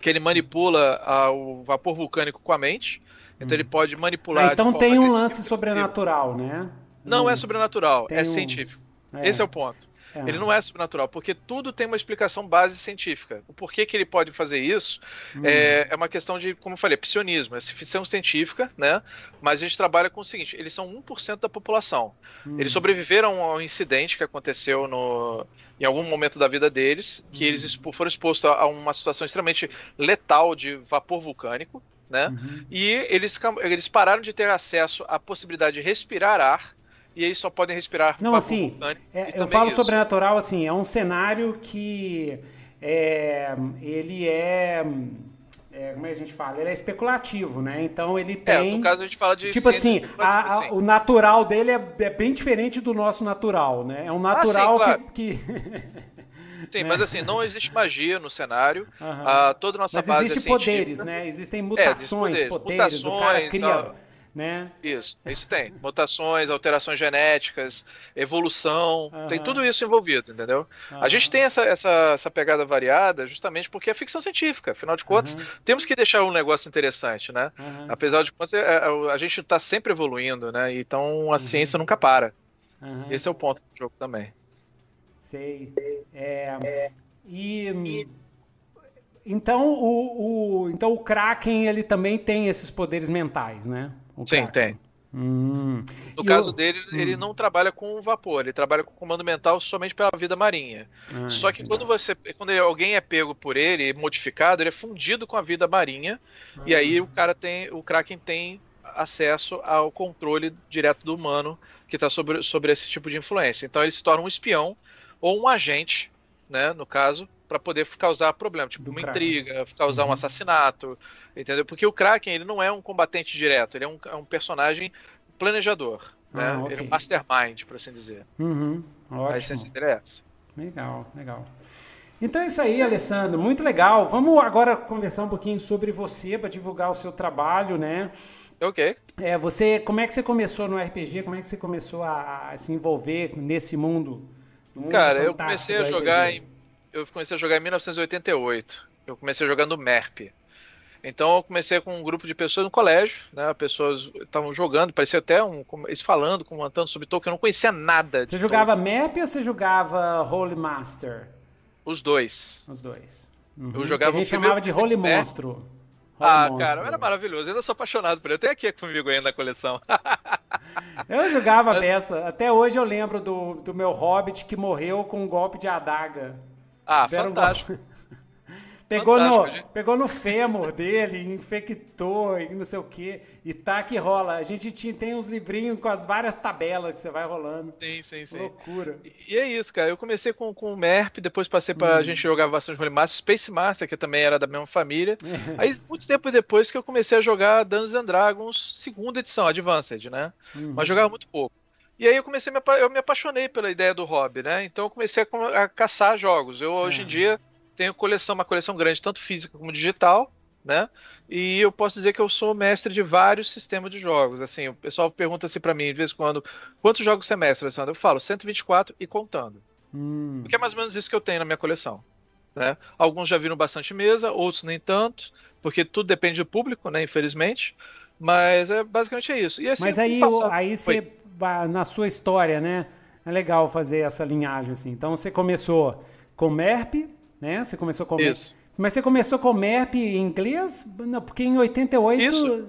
Que ele manipula a, o vapor vulcânico com a mente. Então uhum. ele pode manipular. Ah, então tem um lance sobrenatural, né? Não hum. é sobrenatural, tem é um... científico. É. Esse é o ponto. É. Ele não é sobrenatural, porque tudo tem uma explicação base científica. O porquê que ele pode fazer isso hum. é, é, uma questão de, como eu falei, psionismo, é ficção científica, né? Mas a gente trabalha com o seguinte: eles são 1% da população. Hum. Eles sobreviveram ao incidente que aconteceu no, em algum momento da vida deles, que hum. eles foram expostos a uma situação extremamente letal de vapor vulcânico. Né? Uhum. E eles, eles pararam de ter acesso à possibilidade de respirar ar e aí só podem respirar. Não, assim, é, eu falo isso. sobrenatural assim, é um cenário que é, ele é é, como é que a gente fala? Ele é especulativo, né? Então ele É, tem. no caso a gente fala de. Tipo assim, a- a- especulativa, o natural dele é, é bem diferente do nosso natural, né? É um Ah, sim, natural claro. que. que- Sim, mas assim, não existe magia no cenário. Aham. Ah, toda a nossa Mas base existem é poderes, né? Existem mutações, poderes. poderes, o cara Mutações, cria, ah, né? Isso, isso tem. Mutações, alterações genéticas, evolução, tem tudo isso envolvido, entendeu? A gente tem essa, essa, essa pegada variada justamente porque é ficção científica. Afinal de contas, temos que deixar um negócio interessante, né? Apesar de contas, é- é- a gente está sempre evoluindo, né? Então a ciência nunca para. Esse é o ponto do jogo também. Sei. É, e então o, o então o Kraken ele também tem esses poderes mentais, né? O Sim, tem. Hum. No E caso o- dele, ele não trabalha com vapor, ele trabalha com comando mental somente pela vida marinha. Ah, Só que quando você, quando ele- alguém é pego por ele, modificado, ele é fundido com a vida marinha e aí o cara tem, o Kraken tem acesso ao controle direto do humano que está sobre, sobre esse tipo de influência. Então ele se torna um espião ou um agente, né, no caso, para poder causar problema, tipo Do uma Kraken. intriga, causar um Uhum. assassinato, entendeu? Porque o Kraken ele não é um combatente direto, ele é um, é um personagem planejador, né? Ah, ok. Ele é um mastermind, por assim dizer. Uhum, A ótimo. essência dele é essa. Legal, legal. Então é isso aí, Alessandro. Muito legal. Vamos agora conversar um pouquinho sobre você para divulgar o seu trabalho, né? Ok. É, você, como é que você começou no RPG? Como é que você começou a, a se envolver nesse mundo? mundo Cara, eu comecei a jogar RPG? em. Eu comecei a jogar em 1988. Eu comecei jogando MERP. Então eu comecei com um grupo de pessoas no colégio, né? Pessoas estavam jogando, parecia até um. Eles falando, comentando sobre Tolkien, eu não conhecia nada Você jogava map ou você jogava Holy Master? Tolkien. Os dois. Os dois. Uhum. Eu jogava a gente chamava de Holy Map. Monstro. Holy Ah, Monstro. cara, era maravilhoso. Eu ainda sou apaixonado por ele. Eu tenho aqui comigo ainda na coleção. Eu jogava dessa. Até hoje eu lembro do, do meu hobbit que morreu com um golpe de adaga. Ah, Deram fantástico. golpe- Pegou no, gente. pegou no fêmur dele, infectou e não sei o que. E tá que rola. A gente tinha, tem uns livrinhos com as várias tabelas que você vai rolando. Sim, sim, sim. Loucura. E é isso, cara. Eu comecei com, com o MERP, depois passei pra Uhum. a gente jogar bastante Holy Master, Space Master, que também era da mesma família. Aí, muito tempo depois que eu comecei a jogar Dungeons and Dragons, segunda edição, Advanced, né? Uhum. Mas jogava muito pouco. E aí eu comecei, me eu me apaixonei pela ideia do hobby, né? Então eu comecei a, a caçar jogos. Eu hoje É. em dia tenho coleção, uma coleção grande, tanto física como digital, né? E eu posso dizer que eu sou mestre de vários sistemas de jogos. Assim, o pessoal pergunta assim pra mim de vez em quando, quantos jogos você mestra, Alessandro? Eu falo 124 e contando. Hum. Porque é mais ou menos isso que eu tenho na minha coleção. Né? Alguns já viram bastante mesa, outros nem tanto, porque tudo depende do público, né? Infelizmente. Mas é basicamente é isso. E assim, Mas aí, passar- aí você, na sua história, né? É legal fazer essa linhagem assim. Então você começou com MERP, né? Você começou com. Isso. Mas você começou com MERP em inglês? Não, porque em 88. Isso,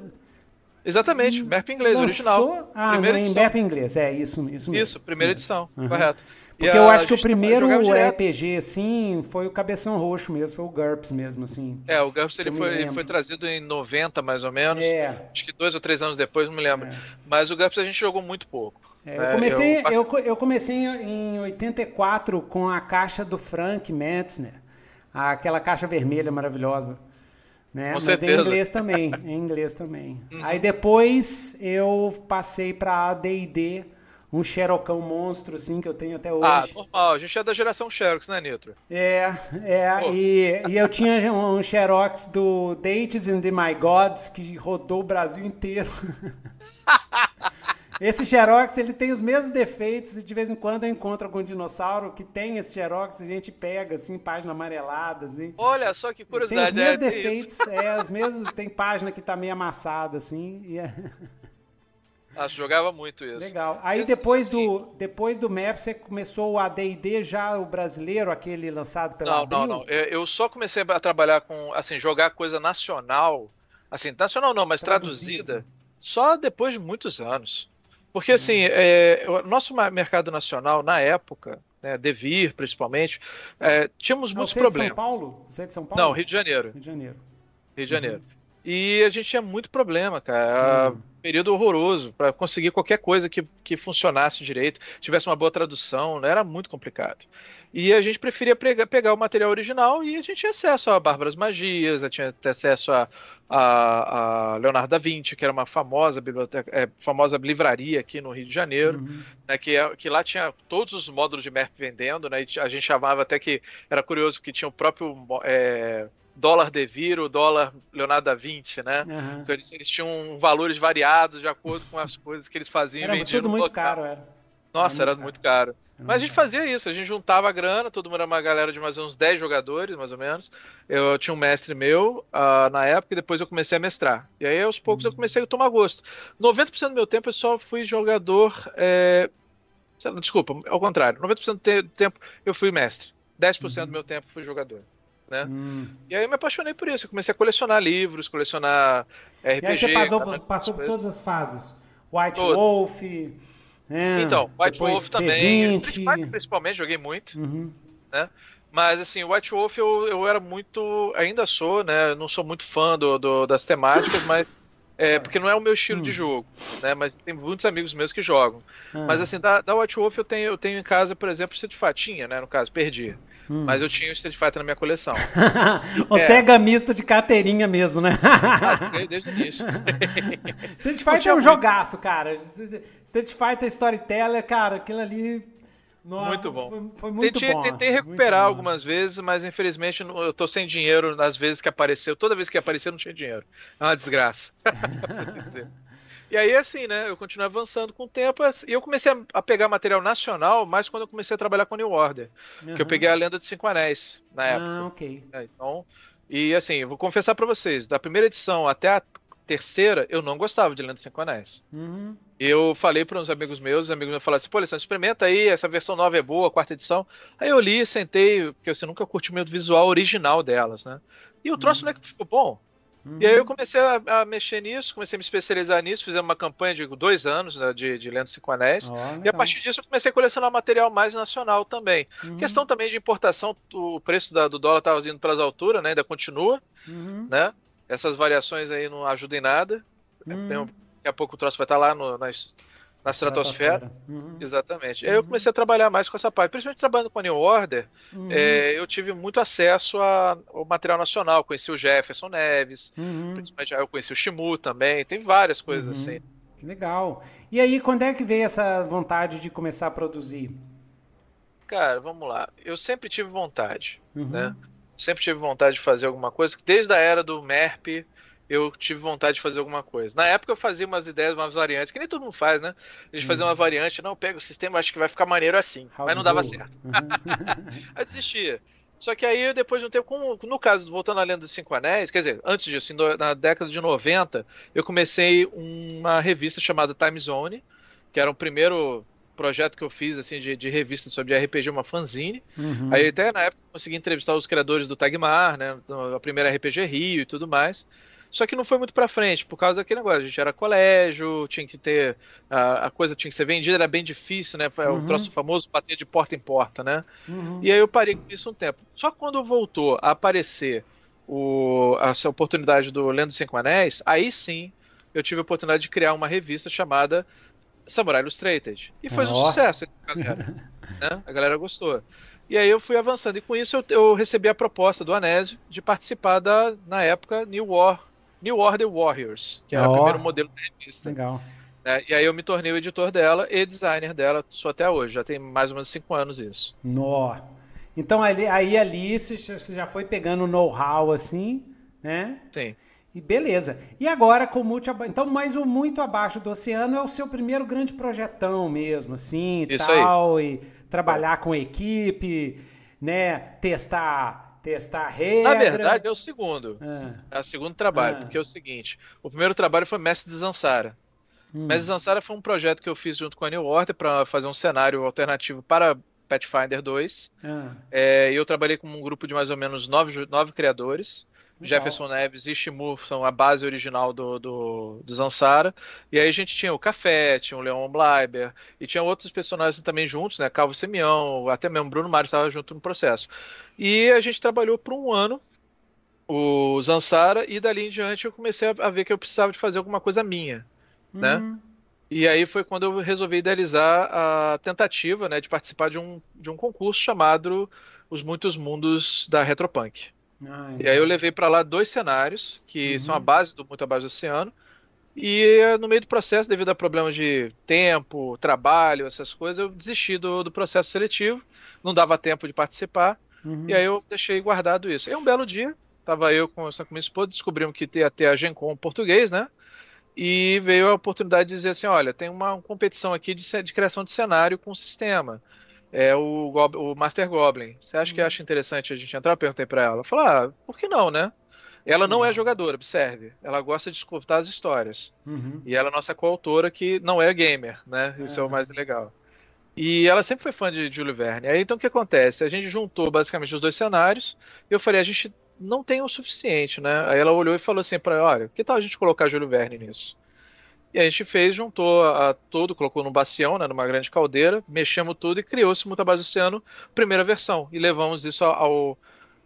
Exatamente, MERP em inglês, lançou... original. Ah, primeira em edição. MERP em inglês. É, isso, isso mesmo. Isso, primeira isso mesmo. edição, Uhum. correto. Porque eu a acho que o primeiro. RPG, assim, foi o Cabeção Roxo mesmo, foi o GURPS mesmo, assim. É, o GURPS ele foi, ele foi trazido em 90, mais ou menos. É. Acho que dois ou três anos depois, não me lembro. É. Mas o GURPS a gente jogou muito pouco. É, eu, comecei, Eu- eu, eu comecei em em 84 com a caixa do Frank Metzner, aquela caixa vermelha maravilhosa. Né? Mas em certeza. Uhum. inglês também, em inglês também. Aí depois eu passei para AD&D, um xerocão monstro assim que eu tenho até Ah, hoje. normal. A gente é da geração Xerox, né, Nitro? É, é, e, e eu tinha um xerox do Dates and the My Gods que rodou o Brasil inteiro. Esse xerox, ele tem os mesmos defeitos e de vez em quando eu encontro algum dinossauro que tem esse xerox e a gente pega, assim, página amarelada, assim. Olha só que Tem os curiosidade. mesmos é, defeitos, é, os mesmos, tem página que tá meio amassada, assim, e é Ah, jogava muito isso. legal. Aí depois assim, do, depois do MAP, você começou o AD&D já, o brasileiro, aquele lançado pela Não, Abril? não, não. Eu só comecei a trabalhar com, assim, jogar coisa nacional. Assim, nacional não, mas Traduzida. traduzida. Só depois de muitos anos. Porque, assim, é, o nosso mercado nacional, na época, né, Devir, principalmente, é, tínhamos Ah, muitos você é de São problemas. Paulo? Você é de São Paulo? Não, Rio de Janeiro. Rio de Janeiro. Rio de Janeiro. E a gente tinha muito problema, cara. Hum. Período horroroso para conseguir qualquer coisa que, que funcionasse direito, tivesse uma boa tradução, né? era muito complicado. E a gente preferia pegar, pegar o material original e a gente tinha acesso a Bárbaras Magias, a tinha acesso a, a, a, Leonardo da Vinci, que era uma famosa biblioteca, é, famosa livraria aqui no Rio de Janeiro, Uhum. né, que, que lá tinha todos os módulos de MERP vendendo, né, a gente chamava até que era curioso que tinha o próprio é, dólar De Viro, dólar Leonardo da Vinci, né? Aham. Então, eles, eles tinham valores variados de acordo com as coisas que eles faziam e Era vendiam tudo muito local. caro, era. Nossa, era era muito caro. Era Mas a gente caro. fazia isso, a gente juntava a grana, todo mundo era uma galera de mais uns 10 jogadores, mais ou menos. Eu tinha um mestre meu ah, na época e depois eu comecei a mestrar. E aí aos poucos Uhum. eu comecei a tomar gosto. 90% do meu tempo eu só fui jogador. é, Desculpa, ao contrário. 90% do te- tempo eu fui mestre. 10% do meu tempo fui jogador. Né? Hum. E aí eu me apaixonei por isso. Eu comecei a colecionar livros, colecionar RPG. E aí você passou, por- passou por todas as fases. White Todas. Wolf. né? Então, White Wolf também. D20. Street Fighter, principalmente, joguei muito. Uhum. Mas assim, White Wolf eu, eu era muito. Ainda sou, né? Não sou muito fã do, do- das temáticas, mas. É, porque não é o meu estilo de jogo, né? Mas tem muitos amigos meus que jogam. Ah. Mas assim, da, da White Wolf eu tenho, eu tenho em casa, por exemplo, Street Fighter, tinha, né? No caso, perdi. Hum. Mas eu tinha o Street Fighter na minha coleção. Você É. é gamista de carteirinha mesmo, né? Ah, desde o início. Street Fighter é um muito. jogaço, cara. Street Fighter Storyteller, cara, aquilo ali. nossa, Muito bom. Foi, foi muito tentei, bom. tentei muito recuperar algumas vezes, mas infelizmente eu tô sem dinheiro nas vezes que apareceu. Toda vez que apareceu, não tinha dinheiro. É uma desgraça. e aí, assim, né? Eu continuei avançando com o tempo e eu comecei a, pegar material nacional, mais quando eu comecei a trabalhar com a New Order. Que eu peguei a Lenda de Cinco Anéis na época. Ah, ok. né, Então, e assim, eu vou confessar pra vocês, da primeira edição até a terceira, eu não gostava de Lenda de Cinco Anéis. Uhum. Eu falei para uns amigos meus, os amigos meus falaram assim, pô, Alessandro, experimenta aí, essa versão nova é boa, a quarta edição. Aí eu li, sentei, porque você nunca curti o visual original delas, né? E o troço não é que ficou bom. E aí eu comecei a, a mexer nisso, comecei a me especializar nisso, fizemos uma campanha de dois anos né, de, de Lendo Cinco Anéis. Ó, E a partir disso eu comecei a colecionar material mais nacional também. Uhum. Questão também de importação, o preço da- do dólar estava indo pelas alturas, né? Ainda continua, Uhum. né? Essas variações aí não ajudam em nada. Uhum. Tem um- daqui a pouco o troço vai estar lá no, na, es- na estratosfera. Uhum. Exatamente. E aí eu comecei a trabalhar mais com essa parte. Principalmente trabalhando com a New Order, Uhum. é, eu tive muito acesso a- ao material nacional. Conheci o Jefferson Neves, Uhum. principalmente eu conheci o Shimu também. Tem várias coisas Uhum. assim. Legal. E aí, quando é que veio essa vontade de começar a produzir? Cara, vamos lá. Eu sempre tive vontade, Uhum. né? Sempre tive vontade de fazer alguma coisa. Desde a era do MERP, eu tive vontade de fazer alguma coisa. Na época eu fazia umas ideias, umas variantes, que nem todo mundo faz, né? A gente fazia uma variante, não, pega o sistema, acho que vai ficar maneiro assim. Uhum. House mas não dava certo. Uhum. Aí desistia. Só que aí, depois de um tempo, com- no caso, voltando à Lenda dos Cinco Anéis, quer dizer, antes disso, na década de 90, eu comecei uma revista chamada Time Zone, que era o primeiro projeto que eu fiz, assim, de, de revista sobre RPG, uma fanzine. Uhum. Aí até na época eu consegui entrevistar os criadores do Tagmar, né, a primeira RPG Rio e tudo mais. Só que não foi muito pra frente, por causa daquele negócio. A gente era colégio, tinha que ter. A, a coisa tinha que ser vendida, era bem difícil, né? É o Uhum. troço famoso bater de porta em porta, né? Uhum. E aí eu parei com isso um tempo. Só quando voltou a aparecer o, essa oportunidade do Lendo Cinco Anéis, aí sim eu tive a oportunidade de criar uma revista chamada Samurai Illustrated. E foi um Ó. sucesso, galera. né? A galera gostou. E aí eu fui avançando. E com isso eu, eu recebi a proposta do Anésio de participar da, na época, New War. New Order Warriors, que era Ó. o primeiro modelo da revista. Legal. né? E aí eu me tornei o editor dela e designer dela, sou até hoje, já tem mais ou menos cinco anos isso. Nó. Então ali, aí ali você já- foi pegando know-how assim, né? Sim. E beleza. E agora com o multi então mais o muito abaixo do oceano é o seu primeiro grande projetão mesmo, assim, Isso tal, e trabalhar com equipe, né? Testar, testar regra. Na verdade, é o segundo. Ah, É o segundo trabalho, Ah. porque é o seguinte: o primeiro trabalho foi Mestre de Zansara. hum, Mestre de Zansara foi um projeto que eu fiz junto com a New Order para fazer um cenário alternativo para Pathfinder 2. ah, É, e eu trabalhei com um grupo de mais ou menos nove, nove criadores. Jefferson Neves e Shimu são a base original do, do, do Zansara. E aí a gente tinha o Café, tinha o Leon Bleiber, e tinha outros personagens também juntos, né? Calvo Semião, até mesmo Bruno Mars estava junto no processo. E a gente trabalhou por um ano, o Zansara, e dali em diante eu comecei a ver que eu precisava de fazer alguma coisa minha, né? Hum, E aí foi quando eu resolvi idealizar a tentativa, né, de participar de um, de um concurso chamado Os Muitos Mundos da Retropunk. Ah, E aí eu levei para lá dois cenários, que Uhum. são a base do Muito Abaixo do Oceano, e eh, no meio do processo, devido a problemas de tempo, trabalho, essas coisas, eu desisti do, do processo seletivo, não dava tempo de participar, uhum. e aí eu deixei guardado isso. E um belo dia, tava eu conversando com minha esposa, descobrimos que ia ter a Gencom português, né? E veio a oportunidade de dizer assim: olha, tem uma competição aqui de, de criação de cenário com sistema. É o, Gob- o Master Goblin. Você acha que acha interessante a gente entrar? Eu perguntei pra ela. Falou: ah, por que não, né? Ela não é jogadora, observe. Ela gosta de escutar as histórias. Uhum. E ela é nossa coautora que não é gamer, né? Isso é o Aham. mais legal. E ela sempre foi fã de Júlio Verne. Aí então o que acontece? A gente juntou basicamente os dois cenários e eu falei, a gente não tem o suficiente, né? Aí ela olhou e falou assim para, olha, que tal a gente colocar Júlio Verne nisso? E a gente fez, juntou a, a tudo, colocou num bacião, né, numa grande caldeira, mexemos tudo e criou-se Mutabase do Oceano, primeira versão. E levamos isso ao,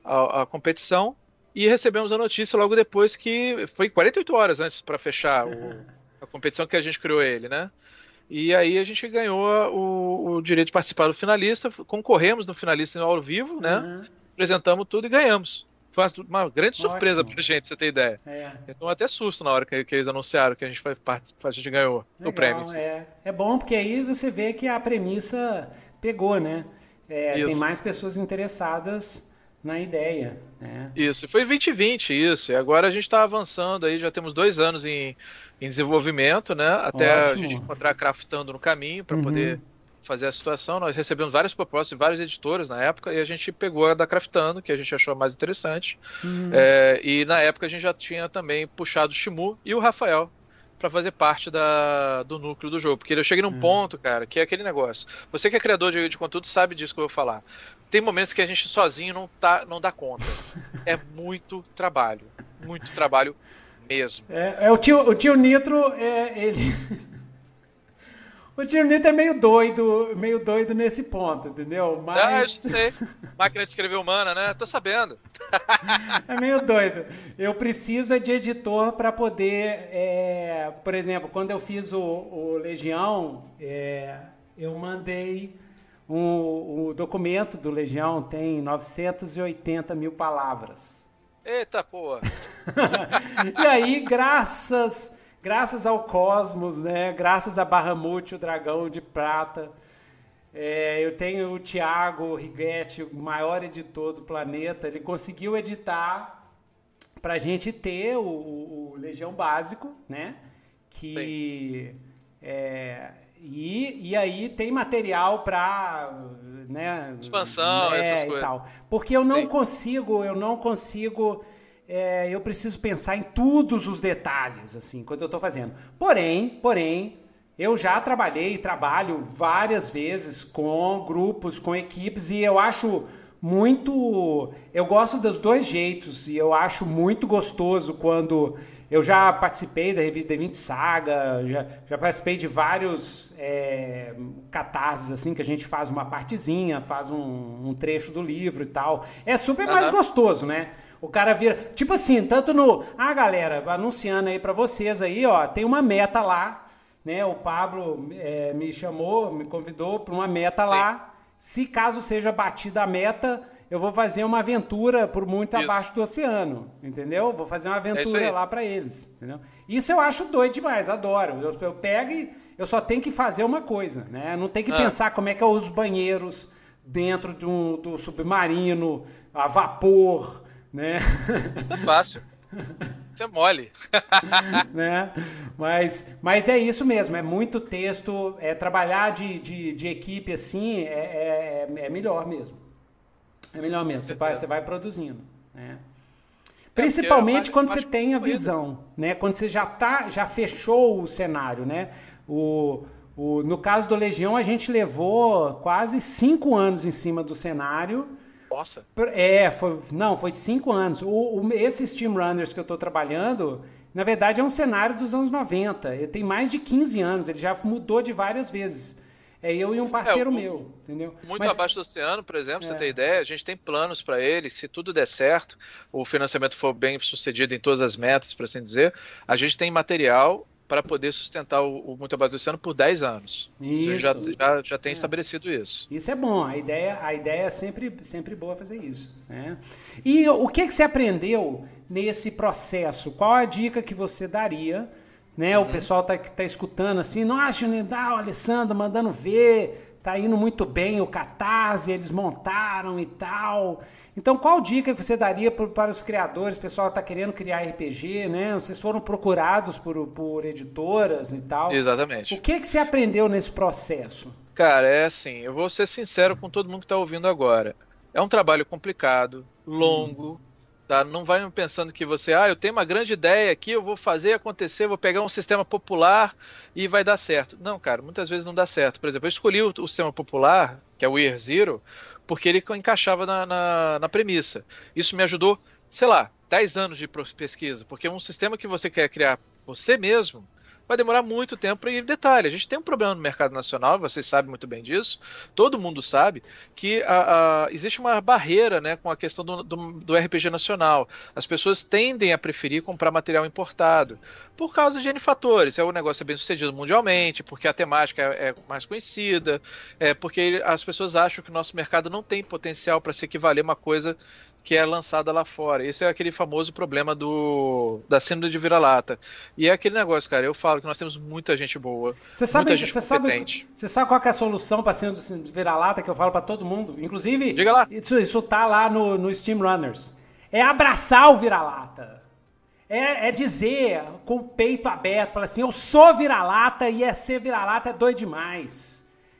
ao- à competição e recebemos a notícia logo depois que foi 48 horas antes para fechar o- a competição que a gente criou ele, né? E aí a gente ganhou o, o direito de participar do finalista, concorremos no finalista ao vivo, né? Uhum. Apresentamos tudo e ganhamos. Foi uma, grande surpresa Ótimo. pra gente, pra você ter ideia. É. Eu tô até susto na hora que, que eles anunciaram que a gente, foi, a gente ganhou Legal, o prêmio. assim. É. é bom porque aí você vê que a premissa pegou, né? É, tem mais pessoas interessadas na ideia. Né? Isso, foi 2020 isso. E agora a gente está avançando aí, já temos dois anos em, em desenvolvimento, né? Até Ótimo. a gente encontrar craftando no caminho para Uhum. poder fazer a situação. Nós recebemos várias propostas de vários editores na época e a gente pegou a da Craftando, que a gente achou mais interessante. Hum. É, e na época a gente já tinha também puxado o Shimu e o Rafael para fazer parte da, do núcleo do jogo. Porque eu cheguei num Hum. ponto, cara, que é aquele negócio. Você que é criador de, de conteúdo sabe disso que eu vou falar. Tem momentos que a gente sozinho não, tá, não dá conta. É muito trabalho. Muito trabalho mesmo. É, é, o, tio, o tio Nitro, é, ele. O tio Nitro é meio doido, meio doido nesse ponto, entendeu? Mas Ah, eu sei. Máquina de escrever humana, né? Tô sabendo. é meio doido. Eu preciso é de editor para poder, é, por exemplo, quando eu fiz o, o Legião, é, eu mandei um, o documento do Legião tem 980 mil palavras. Eita porra. e aí, graças, graças ao Cosmos, né? Graças a Bahamut, o dragão de prata, é, eu tenho o Thiago Righetti, o maior editor do planeta. Ele conseguiu editar pra gente ter o, o- o Legião Básico, né? Que é, e, e aí tem material para né, Expansão, é, essas e coisas. tal. Porque eu não Sim. consigo, eu não consigo, é, eu preciso pensar em todos os detalhes, assim, quando eu estou fazendo. Porém, porém, eu já trabalhei e trabalho várias vezes com grupos, com equipes, e eu acho muito. Eu gosto dos dois jeitos, e eu acho muito gostoso quando. Eu já participei da revista D20 Saga, já, já participei de vários é, catarses, assim, que a gente faz uma partezinha, faz um, um trecho do livro e tal. É super mais Aham. gostoso, né? O cara vira. Tipo assim, tanto no. Ah, galera, anunciando aí pra vocês aí, ó, tem uma meta lá, né? O Pablo é, me chamou, me convidou pra uma meta lá. Se caso seja batida a meta, eu vou fazer uma aventura por muito Isso. abaixo do oceano, entendeu? Vou fazer uma isso aventura aí. lá pra eles, entendeu? Isso eu acho doido demais, adoro. Eu, eu pego e eu só tenho que fazer uma coisa, né? Não tem que Ah. pensar como é que eu uso banheiros dentro de um do submarino, a vapor, né? É fácil. Isso é mole. né? Mas, mas é isso mesmo, é muito texto, é trabalhar de, de, de equipe assim é, é, é melhor mesmo. É melhor mesmo, você vai, você vai produzindo, né? Principalmente É, quando você tem a visão, né? Quando você já tá, já fechou o cenário, né? O, o, no caso do Legião, a gente levou quase cinco anos em cima do cenário. Nossa. É, foi, não, foi cinco anos. O, o, esse Steam Runners que eu estou trabalhando, na verdade, é um cenário dos anos 90. Ele tem mais de 15 anos, ele já mudou de várias vezes. É eu e um parceiro é, meu, entendeu? Muito Mas... abaixo do oceano, por exemplo, é. você tem ideia, a gente tem planos para ele, se tudo der certo, o financiamento for bem sucedido em todas as metas, por assim dizer, a gente tem material para poder sustentar o, o Muito Abaixo do Oceano por 10 anos. Isso. Já, já, já tem é. estabelecido isso. Isso é bom, a ideia, a ideia é sempre, sempre boa fazer isso. Né? E o que, que você aprendeu nesse processo? Qual a dica que você daria? Né? Uhum. O pessoal tá, que tá escutando assim, nossa, o Alessandro mandando ver, tá indo muito bem o Catarse, eles montaram e tal. Então, qual dica que você daria para os criadores? O pessoal está querendo criar RPG, né? Vocês foram procurados por, por editoras e tal. Exatamente. O que, que você aprendeu nesse processo? Cara, é assim, eu vou ser sincero com todo mundo que está ouvindo agora. É um trabalho complicado, longo, hum Tá? Não vai pensando que você, ah, eu tenho uma grande ideia aqui, eu vou fazer acontecer, vou pegar um sistema popular e vai dar certo. Não, cara, muitas vezes não dá certo. Por exemplo, eu escolhi o, o sistema popular, que é o Year Zero, porque ele encaixava na, na, na premissa. Isso me ajudou, sei lá, 10 anos de pesquisa, porque um sistema que você quer criar você mesmo, vai demorar muito tempo. E detalhe, a gente tem um problema no mercado nacional, vocês sabem muito bem disso, todo mundo sabe, que a, a, existe uma barreira né, com a questão do, do, do, RPG nacional. As pessoas tendem a preferir comprar material importado, por causa de N fatores. É o negócio é bem sucedido mundialmente, porque a temática é, é mais conhecida, é porque as pessoas acham que o nosso mercado não tem potencial para se equivaler a uma coisa que é lançada lá fora. Esse é aquele famoso problema do da síndrome de vira-lata. E é aquele negócio, cara, eu falo que nós temos muita gente boa, você sabe, muita gente você competente. Sabe, você sabe qual é a solução para síndrome de vira-lata que eu falo para todo mundo? Inclusive, Diga lá. Isso, isso tá lá no, no Steam Runners. É abraçar o vira-lata. É, é, dizer com o peito aberto, falar assim, eu sou vira-lata e é ser vira-lata é doido demais.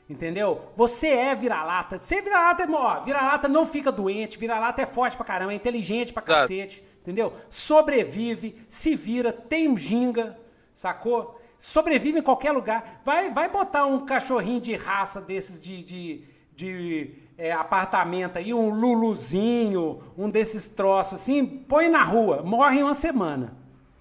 Entendeu? Você é vira-lata. Ser vira-lata é. Ó, vira-lata não fica doente, vira-lata é forte pra caramba, é inteligente pra cacete. Entendeu? Sobrevive, se vira, tem ginga, sacou? Sobrevive em qualquer lugar. Vai, vai botar um cachorrinho de raça desses de, de, de é, apartamento aí, um luluzinho, um desses troços assim, põe na rua, morre em uma semana.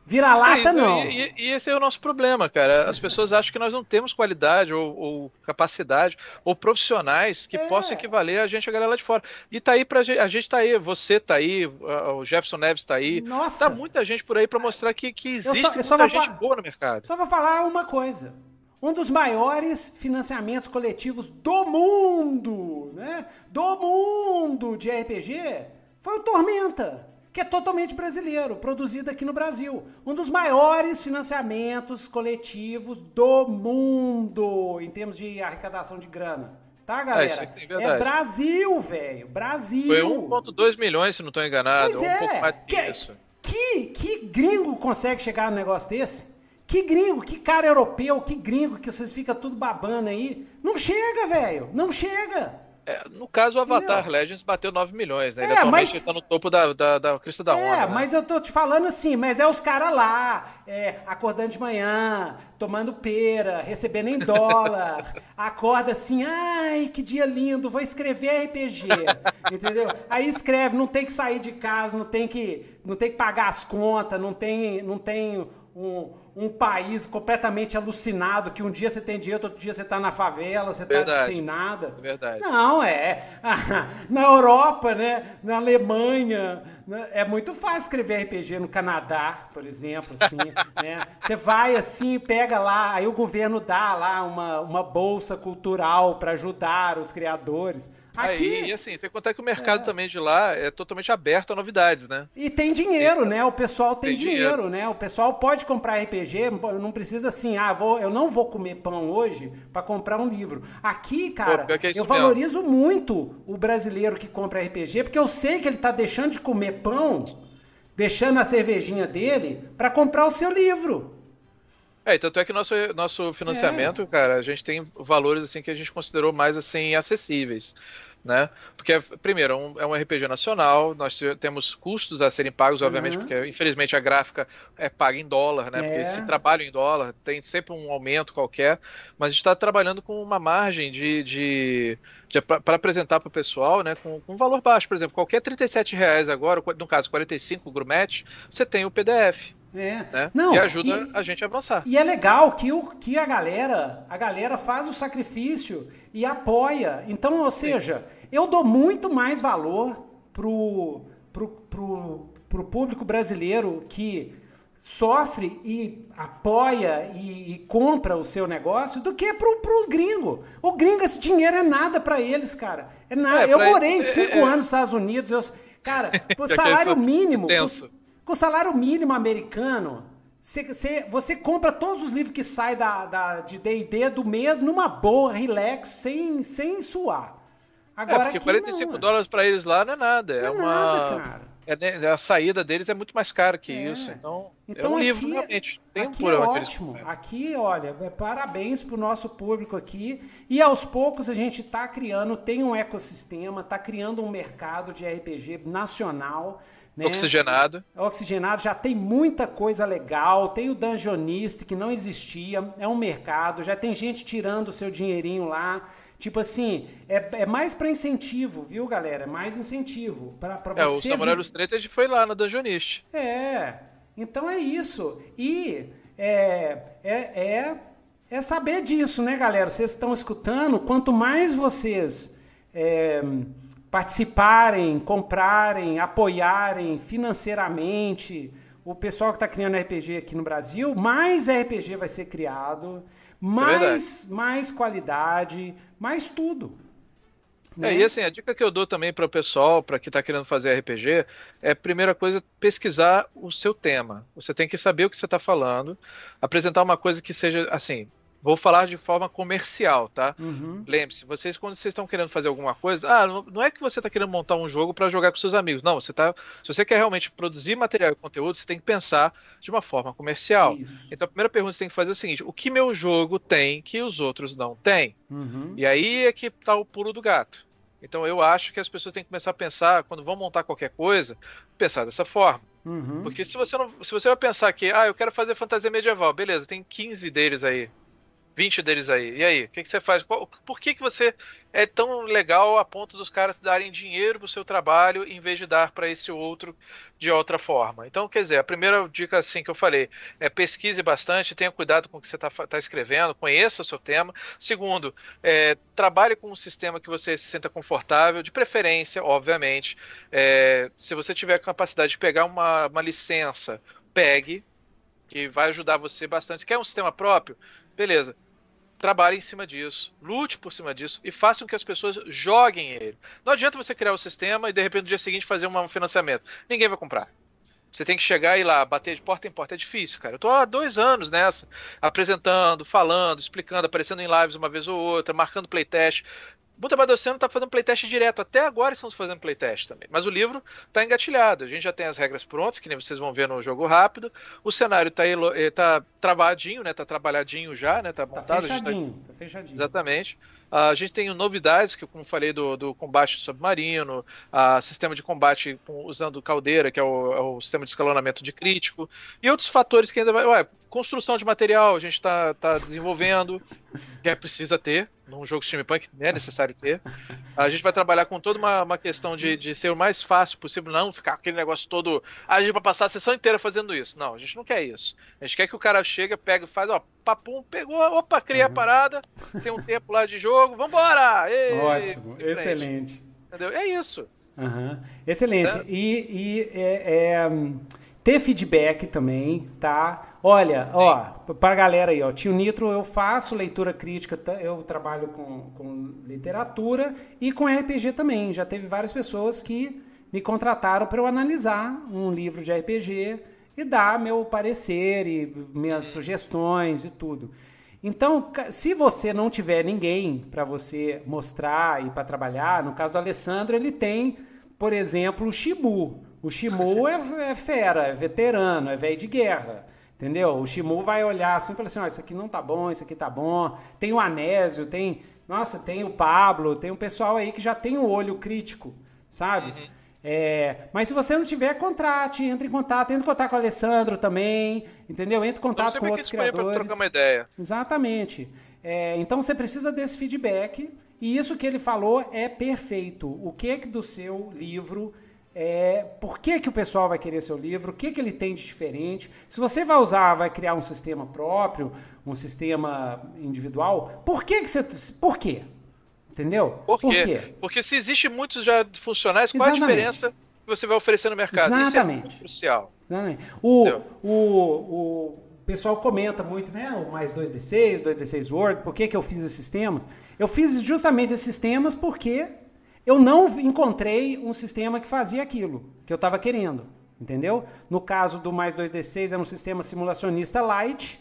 Vira-lata, é não. E, e, esse é o nosso problema, cara. As pessoas acham que nós não temos qualidade ou, ou capacidade ou profissionais que é. possam equivaler a gente a galera lá de fora. E tá aí pra gente, a gente tá aí, você tá aí, o Jefferson Neves tá aí. Nossa. Tá muita gente por aí para mostrar que, que existe eu só, eu muita gente boa no mercado. Só vou falar uma coisa. Um dos maiores financiamentos coletivos do mundo, né? Do mundo de RPG foi o Tormenta que é totalmente brasileiro, produzido aqui no Brasil. Um dos maiores financiamentos coletivos do mundo em termos de arrecadação de grana. Tá, é, galera? É, é Brasil, velho. Brasil. Foi 1,2 milhões, se não estou enganado. Pois é. Um mais que, isso. Que, que gringo consegue chegar no negócio desse? Que gringo, que cara europeu, que gringo que vocês ficam tudo babando aí. Não chega, velho. Não chega. É, no caso, o Avatar? Legends bateu 9 milhões, né? Ele é, atualmente mas... está no topo da, da, da crista da é, onda. É, né? mas eu tô te falando assim, mas é os caras lá, é, acordando de manhã, tomando pera, recebendo em dólar, acorda assim, ai, que dia lindo, vou escrever RPG, entendeu? Aí escreve, não tem que sair de casa, não tem que, não tem que pagar as contas, não tem, não tem um, um país completamente alucinado, que um dia você tem dinheiro, outro dia você está na favela, você está sem nada. Verdade. Não, é. Na Europa, né? Na Alemanha, né? é muito fácil escrever RPG no Canadá, por exemplo, assim, né? Você vai assim, pega lá, aí o governo dá lá uma, uma bolsa cultural para ajudar os criadores. Aqui... É, e, assim, você contar que o mercado é. também de lá é totalmente aberto a novidades, né? E tem dinheiro, né? O pessoal tem, tem dinheiro, dinheiro, né? O pessoal pode comprar RPG, não precisa assim, ah, vou, eu não vou comer pão hoje para comprar um livro. Aqui, cara, Pô, é eu valorizo mesmo. muito o brasileiro que compra RPG, porque eu sei que ele tá deixando de comer pão, deixando a cervejinha dele para comprar o seu livro. É, tanto é que nosso, nosso financiamento, é. cara, a gente tem valores assim que a gente considerou mais assim acessíveis né? Porque, primeiro, é um, é um RPG nacional, nós temos custos a serem pagos, obviamente, uhum. porque infelizmente a gráfica é paga em dólar, né? É. Porque se trabalha em dólar, tem sempre um aumento qualquer, mas a gente está trabalhando com uma margem de, de, de para apresentar para o pessoal, né? Com, com um valor baixo, por exemplo, qualquer 37 reais agora, no caso 45 Grumete, você tem o PDF. É. Né? Não, e ajuda e- a gente a avançar. E é legal que, o, que a galera, a galera faz o sacrifício e apoia. Então, ou seja, eu dou muito mais valor pro, pro, pro, pro público brasileiro que sofre e apoia e, e compra o seu negócio do que pro, pro gringo. O gringo, esse dinheiro é nada pra eles, cara. É nada. É, eu morei eles, é- cinco é- anos nos Estados Unidos. Eu, cara, o Que salário mínimo. Com o salário mínimo americano, você, você, você compra todos os livros que saem da, da, de D&D do mês numa boa, relax, sem, sem suar. É, Agora porque aqui 45 não, dólares pra eles lá não é nada. É, Não é uma. nada, cara. é, a saída deles é muito mais cara que É. isso. Então, Então é um aqui, livro, realmente. Tem um aqui é que eles ótimo. Aqui, olha, é parabéns pro nosso público aqui. E aos poucos a gente tá criando, tem um ecossistema, tá criando um mercado de RPG nacional. Né? Oxigenado. Oxigenado já tem muita coisa legal. Tem o Dungeonist que não existia, é um mercado. Já tem gente tirando o seu dinheirinho lá. Tipo assim, é, é mais para incentivo, viu, galera? É mais incentivo para É, o você. Samurai vi- dos Tretas foi lá no Dungeonist. É, então é isso. E é, é, é, é saber disso, né, galera? Vocês estão escutando, quanto mais vocês é, participarem, comprarem, apoiarem financeiramente o pessoal que está criando RPG aqui no Brasil, mais RPG vai ser criado, mais, mais qualidade, mais tudo. É, né? e assim, a dica que eu dou também para o pessoal, para quem está querendo fazer RPG, é primeira coisa, pesquisar o seu tema. Você tem que saber o que você está falando, apresentar uma coisa que seja assim. Vou falar de forma comercial, tá? Uhum. Lembre-se, vocês quando vocês estão querendo fazer alguma coisa, ah, não é que você está querendo montar um jogo para jogar com seus amigos. Não, você tá, se você quer realmente produzir material e conteúdo, você tem que pensar de uma forma comercial. Isso. Então a primeira pergunta que você tem que fazer é o seguinte: o que meu jogo tem que os outros não têm? Uhum. E aí é que tá o pulo do gato. Então eu acho que as pessoas têm que começar a pensar, quando vão montar qualquer coisa, pensar dessa forma. Uhum. Porque se você não. Se você vai pensar que, ah, eu quero fazer fantasia medieval, beleza, tem 15 deles aí. 20 deles aí. E aí, o que, que você faz? Por que, que você é tão legal a ponto dos caras darem dinheiro pro seu trabalho em vez de dar para esse outro de outra forma? Então, quer dizer, a primeira dica assim que eu falei é pesquise bastante, tenha cuidado com o que você está escrevendo, conheça o seu tema. Segundo, é, trabalhe com um sistema que você se sinta confortável, de preferência, obviamente. É, se você tiver capacidade de pegar uma, uma licença, pegue, que vai ajudar você bastante. Quer um sistema próprio? Beleza. Trabalhe em cima disso, lute por cima disso e faça com que as pessoas joguem ele. Não adianta você criar o sistema e de repente no dia seguinte fazer um financiamento. Ninguém vai comprar. Você tem que chegar e ir lá, bater de porta em porta. É difícil, cara. Eu tô há dois anos nessa, apresentando, falando, explicando, aparecendo em lives uma vez ou outra, marcando playtest. Buta Badociano tá fazendo playtest direto. Até agora estamos fazendo playtest também. Mas o livro tá engatilhado. A gente já tem as regras prontas, que nem vocês vão ver no jogo rápido. O cenário tá, elo- eh, tá travadinho, né? Tá trabalhadinho já, né? Tá Tá montado. tá- fechadinho, tá fechadinho. Exatamente. Ah, A gente tem novidades, que como falei, do, do combate submarino, a sistema de combate com- usando caldeira, que é o, é o sistema de escalonamento de crítico, e outros fatores que ainda vai. Ué, construção de material a gente está tá desenvolvendo, que é precisa ter, num jogo steampunk é necessário ter. A gente vai trabalhar com toda uma, uma questão de, de ser o mais fácil possível, não ficar aquele negócio todo. "Ah, A gente vai passar a sessão inteira fazendo isso. Não, a gente não quer isso. A gente quer que o cara chega, pega, faz, ó, papum, pegou, opa, criei a parada, tem um tempo lá de jogo, vambora! Ei, Ótimo, excelente. Entendeu? É isso. Aham, Excelente. Né? E, e, é, é, hum, ter feedback também, tá? Olha, ó, pra galera aí, ó, Tio Nitro, eu faço leitura crítica, tá? eu trabalho com, com literatura e com RPG também. Já teve várias pessoas que me contrataram para eu analisar um livro de RPG e dar meu parecer e minhas sugestões e tudo. Então, se você não tiver ninguém para você mostrar e para trabalhar, no caso do Alessandro, ele tem, por exemplo, o Shimu. O Shimu é, é fera, é veterano, é velho de guerra. Entendeu? O Shimu vai olhar assim e falar assim: ó, isso aqui não tá bom, isso aqui tá bom. Tem o Anésio, tem. Nossa, tem o Pablo, tem um pessoal aí que já tem o olho crítico, sabe? É, mas se você não tiver, contrate, entre em contato, entre em contato com o Alessandro também, entendeu? Entre em Estamos contato com outros criadores. trocar uma ideia. Exatamente. É, então você precisa desse feedback e isso que ele falou é perfeito. O que que do seu livro é, por que, que o pessoal vai querer seu livro, o que, que ele tem de diferente. Se você vai usar, vai criar um sistema próprio, um sistema individual, por que, que você. Por quê? Entendeu? Por, por quê? Porque se existe muitos já funcionais, qual Exatamente. a diferença que você vai oferecer no mercado? Exatamente. Isso é crucial. Exatamente. O, o, o pessoal comenta muito, né? O mais 2D6, 2D6 Word, por que, que eu fiz esses temas? Eu fiz justamente esses temas porque eu não encontrei um sistema que fazia aquilo que eu estava querendo, entendeu? No caso do mais 2D6 era um sistema simulacionista light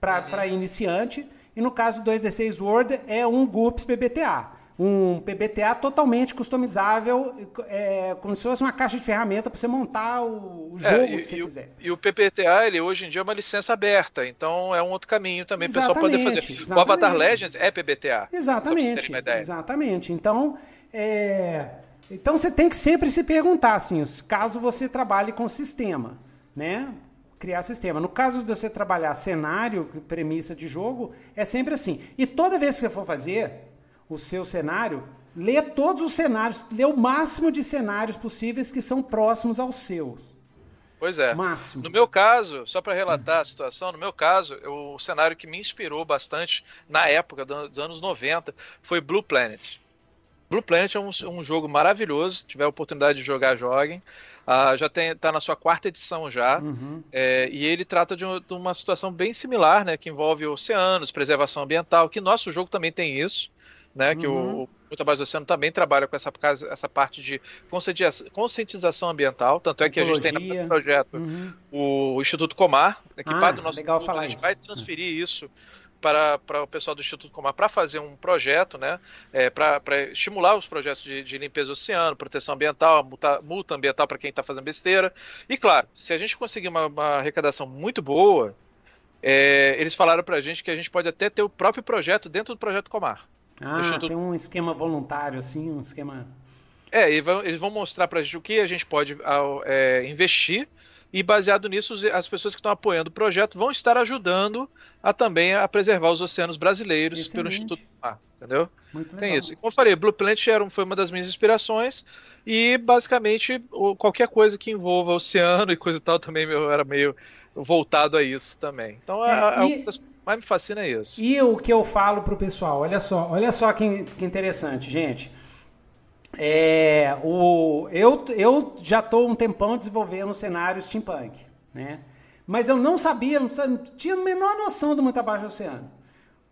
para uhum. iniciante, e no caso do 2D6 Word é um GUPS PBTA um PBTA totalmente customizável, é, como se fosse uma caixa de ferramenta para você montar o, o é, jogo é, e, que você e quiser. O, e o PBTA, ele hoje em dia é uma licença aberta, então é um outro caminho também para o pessoal poder fazer. Exatamente. O Avatar Legends é PBTA. Exatamente. Exatamente. Então, é, então você tem que sempre se perguntar, assim, caso você trabalhe com sistema, né? criar sistema. No caso de você trabalhar cenário, premissa de jogo, é sempre assim. E toda vez que você for fazer, o seu cenário, lê todos os cenários, lê o máximo de cenários possíveis que são próximos ao seu. Pois é. Máximo. No meu caso, só para relatar a situação, no meu caso, eu, o cenário que me inspirou bastante na época dos anos 90 foi Blue Planet. Blue Planet é um, um jogo maravilhoso. Se tiver a oportunidade de jogar, joguem. Uh, já está na sua quarta edição já. Uhum. É, e ele trata de, um, de, uma situação bem similar, né? Que envolve oceanos, preservação ambiental, que nosso jogo também tem isso né? Que uhum. o, o Trabalho do Oceano também trabalha com essa, essa parte de conscientização ambiental, tanto é que a gente tem no projeto uhum. o Instituto Comar, equipado ah, do nosso legal instituto, falar a gente isso. vai transferir isso para, para o pessoal do Instituto Comar para fazer um projeto, né, é, para, para estimular os projetos de, de limpeza do oceano, proteção ambiental, multa, multa ambiental para quem está fazendo besteira. E claro, se a gente conseguir uma, uma arrecadação muito boa, é, eles falaram para a gente que a gente pode até ter o próprio projeto dentro do projeto Comar. Ah, tem um esquema voluntário, assim, um esquema. É, eles vão mostrar pra gente o que a gente pode é, investir e baseado nisso as pessoas que estão apoiando o projeto vão estar ajudando a também a preservar os oceanos brasileiros Excelente. pelo Instituto Mar, entendeu? Muito Tem isso. E como eu falei, Blue Planet era, foi uma das minhas inspirações e basicamente qualquer coisa que envolva oceano e coisa e tal também eu era meio voltado a isso também. Então é, é, e... é mais me fascina é isso. E o que eu falo pro pessoal, olha só, olha só que, que interessante, gente. É, o, eu, eu já estou um tempão desenvolvendo o cenário steampunk, né? Mas eu não sabia, não, sabia, tinha a menor noção do muito abaixo do oceano.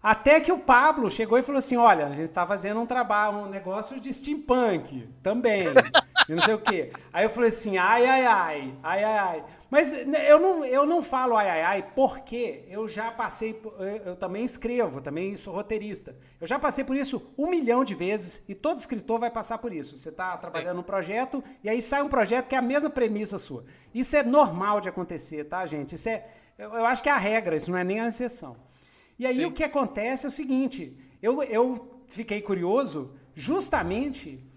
Até que o Pablo chegou e falou assim: olha, a gente está fazendo um trabalho, um negócio de steampunk também. e não sei o quê. Aí eu falei assim: ai, ai, ai, ai, ai, ai. Mas né, eu não, eu não falo ai, ai, ai, porque eu já passei, eu, eu também escrevo, também sou roteirista. Eu já passei por isso um milhão de vezes e todo escritor vai passar por isso. Você está trabalhando um projeto e aí sai um projeto que é a mesma premissa sua. Isso é normal de acontecer, tá, gente? Isso é, eu, eu acho que é a regra, isso não é nem a exceção. E aí Sim. o que acontece é o seguinte: eu, eu fiquei curioso justamente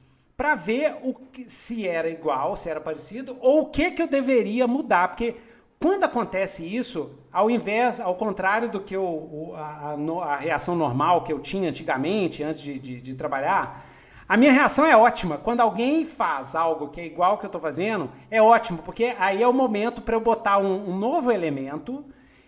para ver o que, se era igual, se era parecido, ou o que, que eu deveria mudar. Porque quando acontece isso, ao invés, ao contrário do que eu, a, a, a reação normal que eu tinha antigamente, antes de, de, de, trabalhar, a minha reação é ótima. Quando alguém faz algo que é igual ao que eu estou fazendo, é ótimo, porque aí é o momento para eu botar um, um novo elemento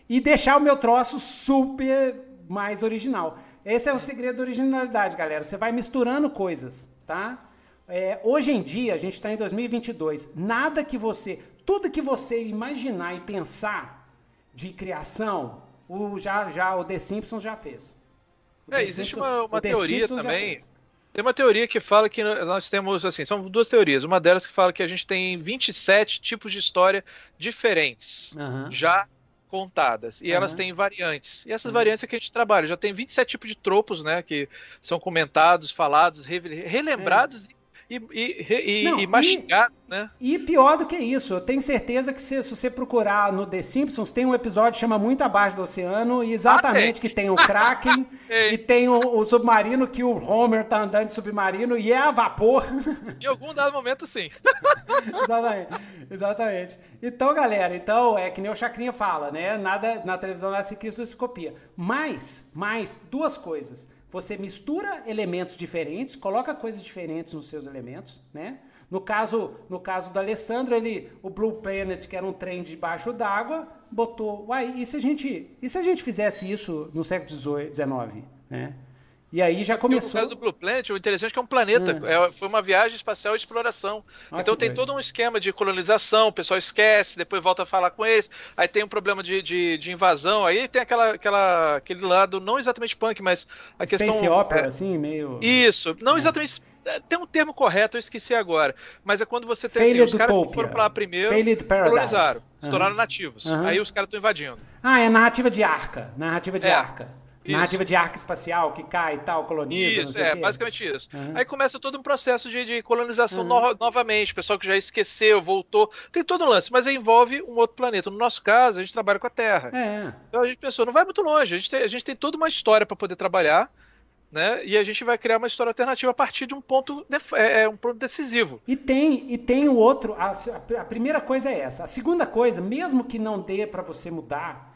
e deixar o meu troço super mais original. Esse é o segredo da originalidade, galera. Você vai misturando coisas, tá? É, hoje em dia, a gente está em 2022. Nada que você, tudo que você imaginar e pensar de criação, o já já o The Simpsons já fez. É, existe uma, uma teoria também. Tem uma teoria que fala que nós temos, assim, são duas teorias. Uma delas que fala que a gente tem 27 tipos de história diferentes. Uhum. Já contadas. E uhum. elas têm variantes. E essas uhum. variantes é que a gente trabalha. Já tem 27 tipos de tropos, né? Que são comentados, falados, relembrados é. e, e, e, Não, e né? E pior do que isso, eu tenho certeza que se, se, você procurar no The Simpsons, tem um episódio que chama Muito Abaixo do Oceano, e exatamente ah, que tem o Kraken e tem o, o, submarino que o Homer tá andando de submarino e é a vapor. Em algum dado momento, sim. exatamente. Exatamente. Então, galera, então é que nem o Chacrinha fala, né? Nada na televisão nasce Cristo se copia. Mas, mais duas coisas. Você mistura elementos diferentes, coloca coisas diferentes nos seus elementos, né? No caso, no caso do Alessandro, ele, o Blue Planet, que era um trem debaixo d'água, botou. Uai, e se a gente, e se a gente fizesse isso no século XIX, né? E aí já começou. No caso do Blue Planet, o interessante é que é um planeta. Ah. É, foi uma viagem espacial de exploração. Ah, então tem todo um esquema de colonização, o pessoal esquece, depois volta a falar com eles. Aí tem um problema de, de, de invasão. Aí tem aquela, aquela, aquele lado, não exatamente punk, mas a Space questão. Opera, é, assim, meio. Isso. Não é. exatamente é, tem um termo correto, eu esqueci agora. Mas é quando você tem assim, os caras que foram pra lá primeiro, colonizaram, se tornaram nativos. Uhum. Aí os caras estão invadindo. Ah, é narrativa de arca. Narrativa de é. arca. Isso. Narrativa de arca espacial que cai e tal, coloniza. Isso, é, basicamente isso. Uhum. Aí começa todo um processo de, de colonização uhum. no, novamente, pessoal que já esqueceu, voltou. Tem todo um lance, mas envolve um outro planeta. No nosso caso, a gente trabalha com a Terra. É. Então a gente pensou, não vai muito longe. A gente tem, a gente tem toda uma história para poder trabalhar né? E a gente vai criar uma história alternativa a partir de um ponto, de, é, é, um ponto decisivo. E tem, e tem o outro. A, a primeira coisa é essa. A segunda coisa, mesmo que não dê para você mudar,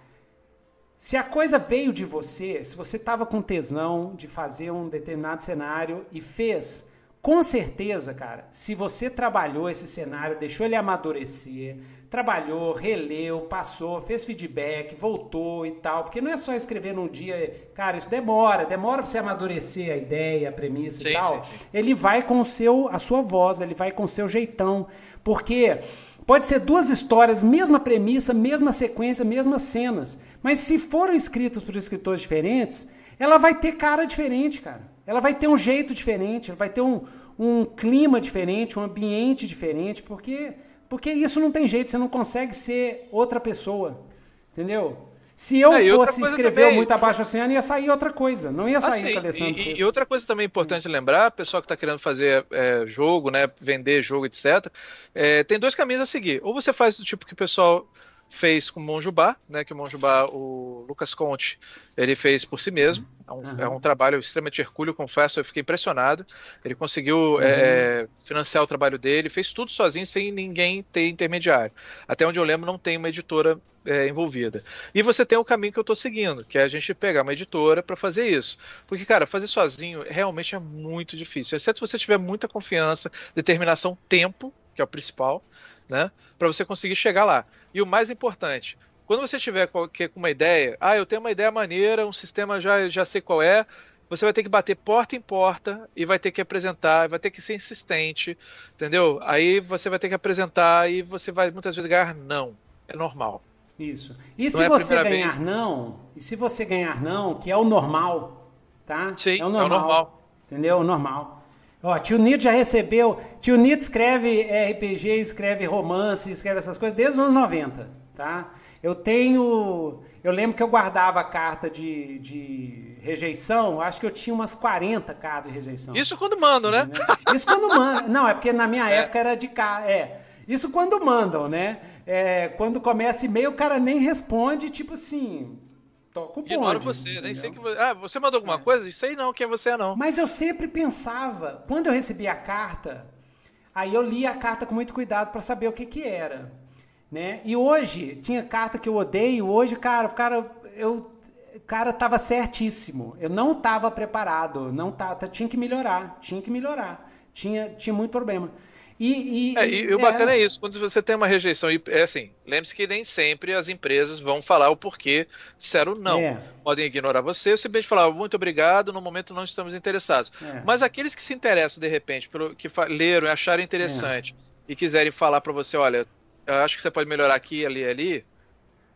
se a coisa veio de você, se você estava com tesão de fazer um determinado cenário e fez, com certeza, cara, se você trabalhou esse cenário, deixou ele amadurecer, trabalhou, releu, passou, fez feedback, voltou e tal, porque não é só escrever num dia, cara, isso demora, demora para você amadurecer a ideia, a premissa sim, e tal. Sim, sim. Ele vai com o seu, a sua voz, ele vai com o seu jeitão, porque pode ser duas histórias, mesma premissa, mesma sequência, mesmas cenas, mas se foram escritas por escritores diferentes, ela vai ter cara diferente, cara. Ela vai ter um jeito diferente, ela vai ter um, um clima diferente, um ambiente diferente, porque porque isso não tem jeito, você não consegue ser outra pessoa. Entendeu? Se eu é, fosse escrever também... muito abaixo oceano, ia sair outra coisa. Não ia sair ah, e, e, outra coisa também importante lembrar, pessoal que está querendo fazer é, jogo, né, vender jogo, etc., é, tem dois caminhos a seguir. Ou você faz do tipo que o pessoal fez com o Monjubá, né, que o Monjubá, o Lucas Conte, ele fez por si mesmo. É um, uhum. é um trabalho extremamente hercúleo, confesso, eu fiquei impressionado. Ele conseguiu uhum. é, financiar o trabalho dele, fez tudo sozinho, sem ninguém ter intermediário. Até onde eu lembro, não tem uma editora é, envolvida. E você tem o caminho que eu estou seguindo, que é a gente pegar uma editora para fazer isso. Porque, cara, fazer sozinho realmente é muito difícil, exceto se você tiver muita confiança, determinação, tempo, que é o principal, né, para você conseguir chegar lá. E o mais importante, quando você tiver com uma ideia, ah, eu tenho uma ideia maneira, um sistema já, já sei qual é, você vai ter que bater porta em porta e vai ter que apresentar, vai ter que ser insistente, entendeu? Aí você vai ter que apresentar e você vai muitas vezes ganhar não. É normal. Isso. E não se é você ganhar vez? não, e se você ganhar não, que é o normal, tá? Sim, é o normal. É o normal. Entendeu? O normal. Ó, tio Nito já recebeu. Tio Nito escreve RPG, escreve romance, escreve essas coisas desde os anos 90, tá? Eu tenho. Eu lembro que eu guardava carta de, de rejeição, acho que eu tinha umas 40 cartas de rejeição. Isso quando mandam, né? Isso quando mandam. Não, é porque na minha é. época era de cá. É. Isso quando mandam, né? É, quando começa e-mail, o cara nem responde, tipo assim, toca o bonde. Ignoro você, nem sei que você... Ah, você mandou alguma é. coisa? Sei não quem você é não. Mas eu sempre pensava, quando eu recebi a carta, aí eu li a carta com muito cuidado para saber o que que era, né? E hoje, tinha carta que eu odeio, hoje, cara, o cara, eu... Cara tava certíssimo. Eu não tava preparado, não tava, tinha que melhorar, tinha que melhorar. Tinha, tinha muito problema. E, e, é, e, o bacana é... é isso, quando você tem uma rejeição, e é assim, lembre-se que nem sempre as empresas vão falar o porquê disseram não. É. Podem ignorar você, simplesmente falar muito obrigado, no momento não estamos interessados. É. Mas aqueles que se interessam de repente, pelo que leram e acharam interessante é. e quiserem falar para você, olha, eu acho que você pode melhorar aqui, ali, ali,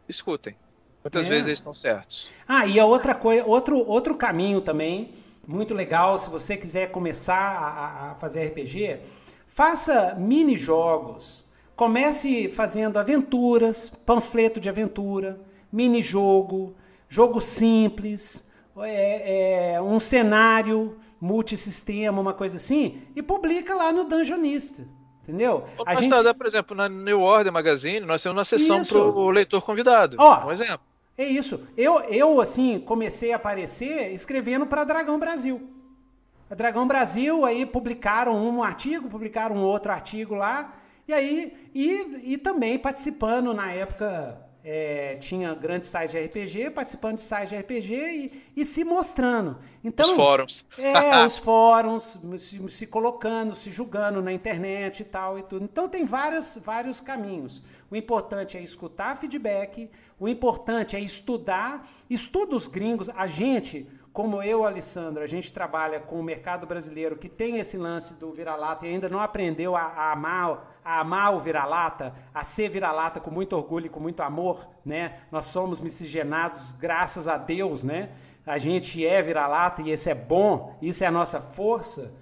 escutem. Muitas é. vezes eles estão certos. Ah, e a outra coisa, outro, outro caminho também, muito legal, se você quiser começar a, a fazer RPG Faça mini jogos. Comece fazendo aventuras, panfleto de aventura, mini jogo, jogo simples, é, é, um cenário multissistema, uma coisa assim, e publica lá no Dungeonista. Entendeu? Ô, a gente... por exemplo, na New Order Magazine, nós temos uma sessão para o leitor convidado. Ó, um exemplo. É isso. Eu, eu, assim, comecei a aparecer escrevendo para Dragão Brasil. A Dragão Brasil aí publicaram um artigo, publicaram um outro artigo lá, e aí e, e também participando na época é, tinha grandes sites de RPG, participando de sites de RPG e, e se mostrando. Então, Os fóruns. É, os fóruns, se, se, colocando, se julgando na internet e tal e tudo. Então tem várias, vários caminhos. O importante é escutar feedback, o importante é estudar. Estuda os gringos. A gente, como eu, Alessandro, a gente trabalha com o mercado brasileiro que tem esse lance do vira-lata e ainda não aprendeu a, a, amar, a amar o vira-lata, a ser vira-lata com muito orgulho e com muito amor, né? Nós somos miscigenados, graças a Deus, né? A gente é vira-lata e esse é bom, isso é a nossa força.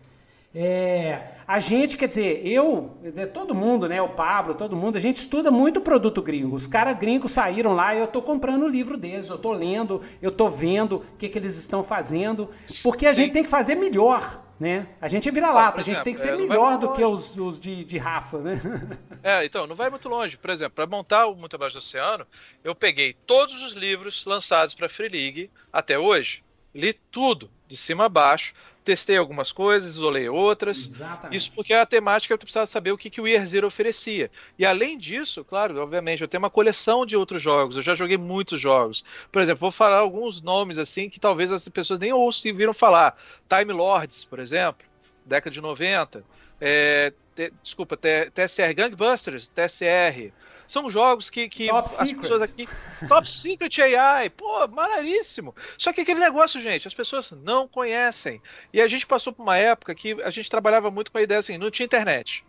É, a gente, quer dizer, eu, todo mundo, né? O Pablo, todo mundo, a gente estuda muito produto gringo. Os caras gringos saíram lá e eu tô comprando o livro deles, eu tô lendo, eu tô vendo o que, que eles estão fazendo, porque a gente tem que fazer melhor, né? A gente é vira-lata, a gente tem que ser é, melhor do que os, os de, de, raça, né? É, então, não vai muito longe. Por exemplo, para montar o Muito Abaixo do Oceano, eu peguei todos os livros lançados para Free League até hoje, li tudo, de cima a baixo, testei algumas coisas, isolei outras. Exatamente. Isso porque a temática eu precisava saber o que, que o Year Zero oferecia. E além disso, claro, obviamente, eu tenho uma coleção de outros jogos, eu já joguei muitos jogos. Por exemplo, vou falar alguns nomes assim que talvez as pessoas nem ouviram falar. Time Lords, por exemplo, década de 90. É, te, desculpa, TSR Gangbusters, TSR. São jogos que, que Top as secret. pessoas aqui. Top Secret AI, pô, maneiríssimo. Só que aquele negócio, gente, as pessoas não conhecem. E a gente passou por uma época que a gente trabalhava muito com a ideia assim, não tinha internet.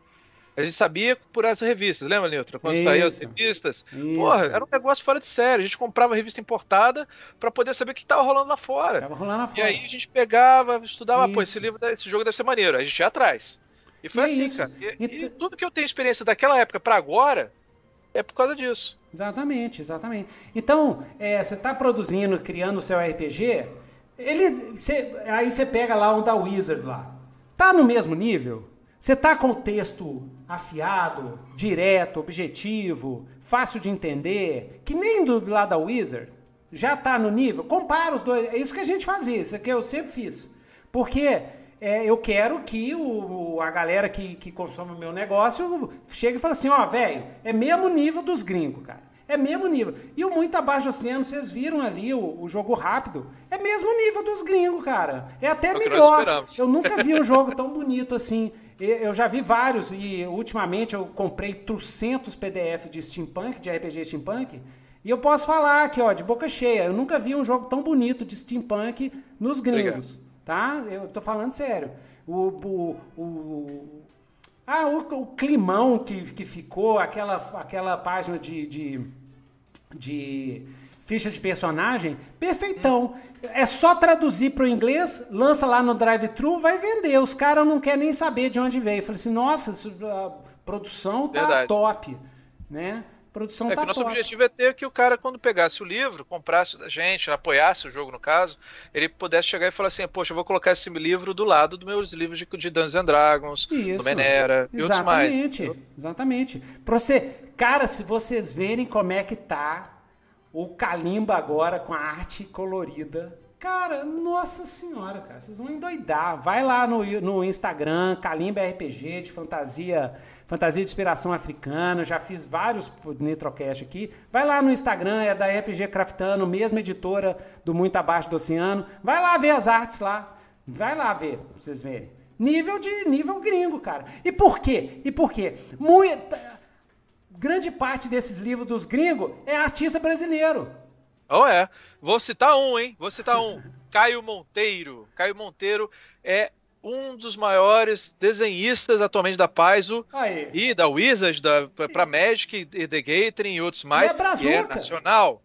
A gente sabia por as revistas, lembra, Nilton? Quando Isso. saíam as revistas? Isso. Porra, era um negócio fora de série. A gente comprava revista importada para poder saber o que estava rolando lá fora. Tava rolando lá fora. E aí a gente pegava, estudava, Isso. pô, esse livro, esse jogo deve ser maneiro. Aí a gente ia atrás. E foi assim, cara. E, e, e, tudo que eu tenho experiência daquela época para agora, é por causa disso. Exatamente, exatamente. Então, é, você está produzindo, criando o seu RPG, ele, aí você pega lá um da Wizard lá. Tá no mesmo nível? Você tá com o texto afiado, direto, objetivo, fácil de entender, que nem do lá da Wizard? Já tá no nível? Compara os dois. É isso que a gente fazia, isso que eu sempre fiz. Porque é, eu quero que o, a galera que, que consome o meu negócio chegue e fale assim, ó, velho, é mesmo nível dos gringos, cara. É mesmo nível. E o Muito Abaixo do Oceano, vocês viram ali o, o jogo rápido, é mesmo nível dos gringos, cara. É até é melhor. Eu nunca vi um jogo tão bonito assim. Eu já vi vários e ultimamente eu comprei trocentos PDF de steampunk, de RPG steampunk, e eu posso falar aqui, ó, de boca cheia, eu nunca vi um jogo tão bonito de steampunk nos gringos. Obrigado tá? Eu tô falando sério. O, o, o ah, o, o, climão que, que ficou, aquela, aquela página de, de, de ficha de personagem, perfeitão. É só traduzir para o inglês, lança lá no drive-thru, vai vender. Os caras não querem nem saber de onde veio. Eu falei assim, nossa, a produção tá Verdade. top, né? Produção é tá que nosso objetivo é ter que o cara, quando pegasse o livro, comprasse da gente, apoiasse o jogo no caso, ele pudesse chegar e falar assim, poxa, eu vou colocar esse livro do lado dos meus livros de, de Dungeons and Dragons, Isso. do Menera e outros mais. Exatamente, exatamente. Pra você, cara, se vocês verem como é que tá o Kalimba agora com a arte colorida, Cara, nossa senhora, cara, vocês vão endoidar. Vai lá no, no Instagram, Kalimba RPG de fantasia fantasia de inspiração africana, já fiz vários Nitrocast aqui. Vai lá no Instagram, é da RPG Craftano, mesma editora do Muito Abaixo do Oceano. Vai lá ver as artes lá. Vai lá ver, pra vocês verem. Nível de nível gringo, cara. E por quê? E por quê? Muita, grande parte desses livros dos gringos é artista brasileiro. Oh, é. Vou citar um, hein? Vou citar um. Caio Monteiro. Caio Monteiro é um dos maiores desenhistas atualmente da Paizo Aí. e da Wizards, da, pra Magic e The Gathering e outros mais. E é Brazuca. E é nacional.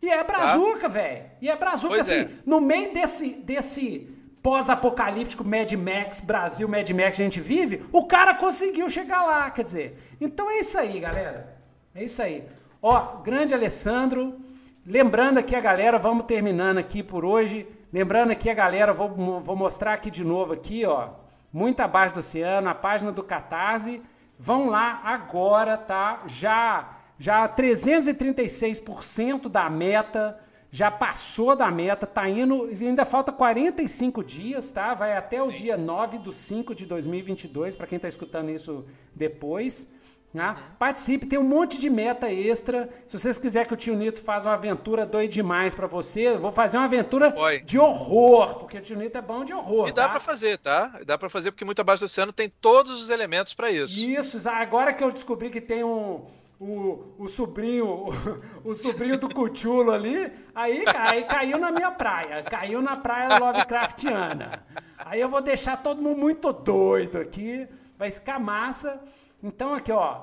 E é Brazuca, tá? velho. E é Brazuca, pois assim, é. no meio desse, desse pós-apocalíptico Mad Max, Brasil, Mad Max que a gente vive, o cara conseguiu chegar lá, quer dizer. Então é isso aí, galera. É isso aí. Ó, grande Alessandro. Lembrando aqui a galera, vamos terminando aqui por hoje. Lembrando aqui a galera, vou, vou mostrar aqui de novo aqui, ó. Muito abaixo do oceano, a página do Catarse. Vão lá agora, tá? Já já 336% da meta, já passou da meta, tá indo, ainda falta 45 dias, tá? Vai até o Sim. dia 9 de 5 de 2022, para quem tá escutando isso depois, Né? Participe, tem um monte de meta extra. Se vocês quiserem que o tio Nito faça uma aventura doida demais pra você, eu vou fazer uma aventura Oi. de horror, porque o tio Nito é bom de horror. E dá tá? pra fazer, tá? Dá pra fazer porque muito abaixo do oceano tem todos os elementos pra isso. Isso, agora que eu descobri que tem um. O, o sobrinho, o, sobrinho do Cuchulo ali, aí, aí caiu na minha praia, caiu na praia Lovecraftiana. Aí eu vou deixar todo mundo muito doido aqui, vai ficar massa. Então aqui, ó,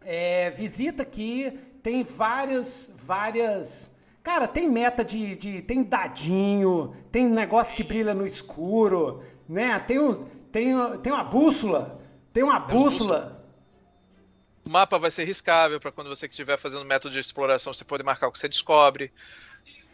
é, visita aqui, tem várias, várias. Cara, tem meta de, de, tem dadinho, tem negócio que brilha no escuro, né? Tem uns, tem, tem uma bússola, tem uma bússola. O mapa vai ser riscável para quando você estiver fazendo método de exploração você poder marcar o que você descobre.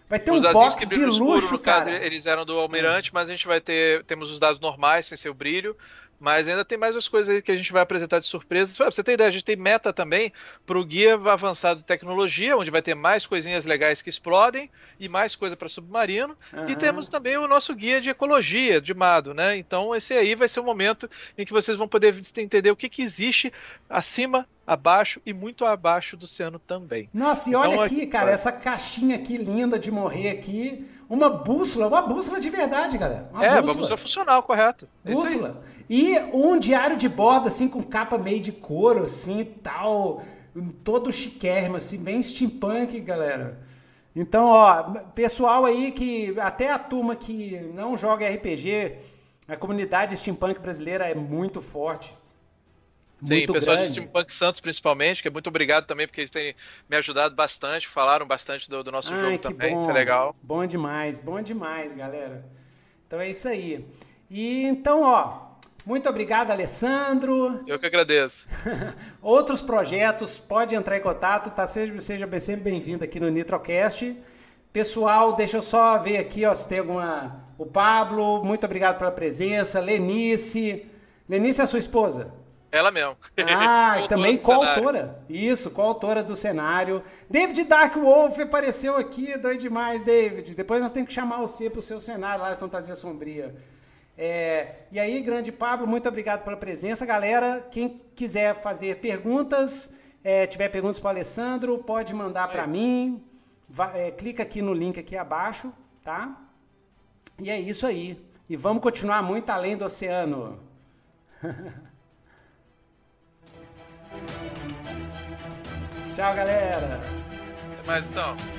Vai ter um box de no escuro, luxo, no caso, cara. eles eram do almirante, mas a gente vai ter, temos os dados normais sem seu brilho. Mas ainda tem mais as coisas aí que a gente vai apresentar de surpresa. Pra você ter ideia, a gente tem meta também para o guia avançado de tecnologia, onde vai ter mais coisinhas legais que explodem e mais coisa para submarino. Aham. E temos também o nosso guia de ecologia de Mado, né? Então esse aí vai ser o momento em que vocês vão poder entender o que, que existe acima, abaixo e muito abaixo do oceano também. Nossa, e olha Então, aqui, cara, essa caixinha aqui linda de morrer aqui. Uma bússola, uma bússola de verdade, galera. Uma é, bússola. vamos ser funcional, correto. É. Bússola. E um diário de bordo, assim, com capa meio de couro, assim, e tal. Todo chiquérrimo, assim, bem steampunk, galera. Então, ó, pessoal aí que, até a turma que não joga RPG, a comunidade steampunk brasileira é muito forte. Sim, Muito pessoal grande. de Steampunk Santos principalmente, que é muito obrigado também, porque eles têm me ajudado bastante, falaram bastante do, do nosso Ai, jogo também, bom. isso é legal. Bom demais, bom demais, galera. Então é isso aí. E então, ó, muito obrigado, Alessandro. Eu que agradeço. Outros projetos, pode entrar em contato, tá? Seja, seja sempre bem-vindo aqui no Nitrocast. Pessoal, deixa eu só ver aqui, ó, se tem alguma. O Pablo, muito obrigado pela presença. Lenice. Lenice é a sua esposa? Ela mesmo. Ah, e também coautora. Isso, coautora do cenário. David Dark Wolf apareceu aqui, doido demais, David. Depois nós temos que chamar você pro seu cenário lá de Fantasia Sombria. É, e aí, grande Pablo, muito obrigado pela presença, galera. Quem quiser fazer perguntas, é, tiver perguntas para Alessandro, pode mandar para mim. É, clica aqui no link aqui abaixo, tá? E é isso aí. E vamos continuar muito além do oceano. Tchau, galera. Até mais então.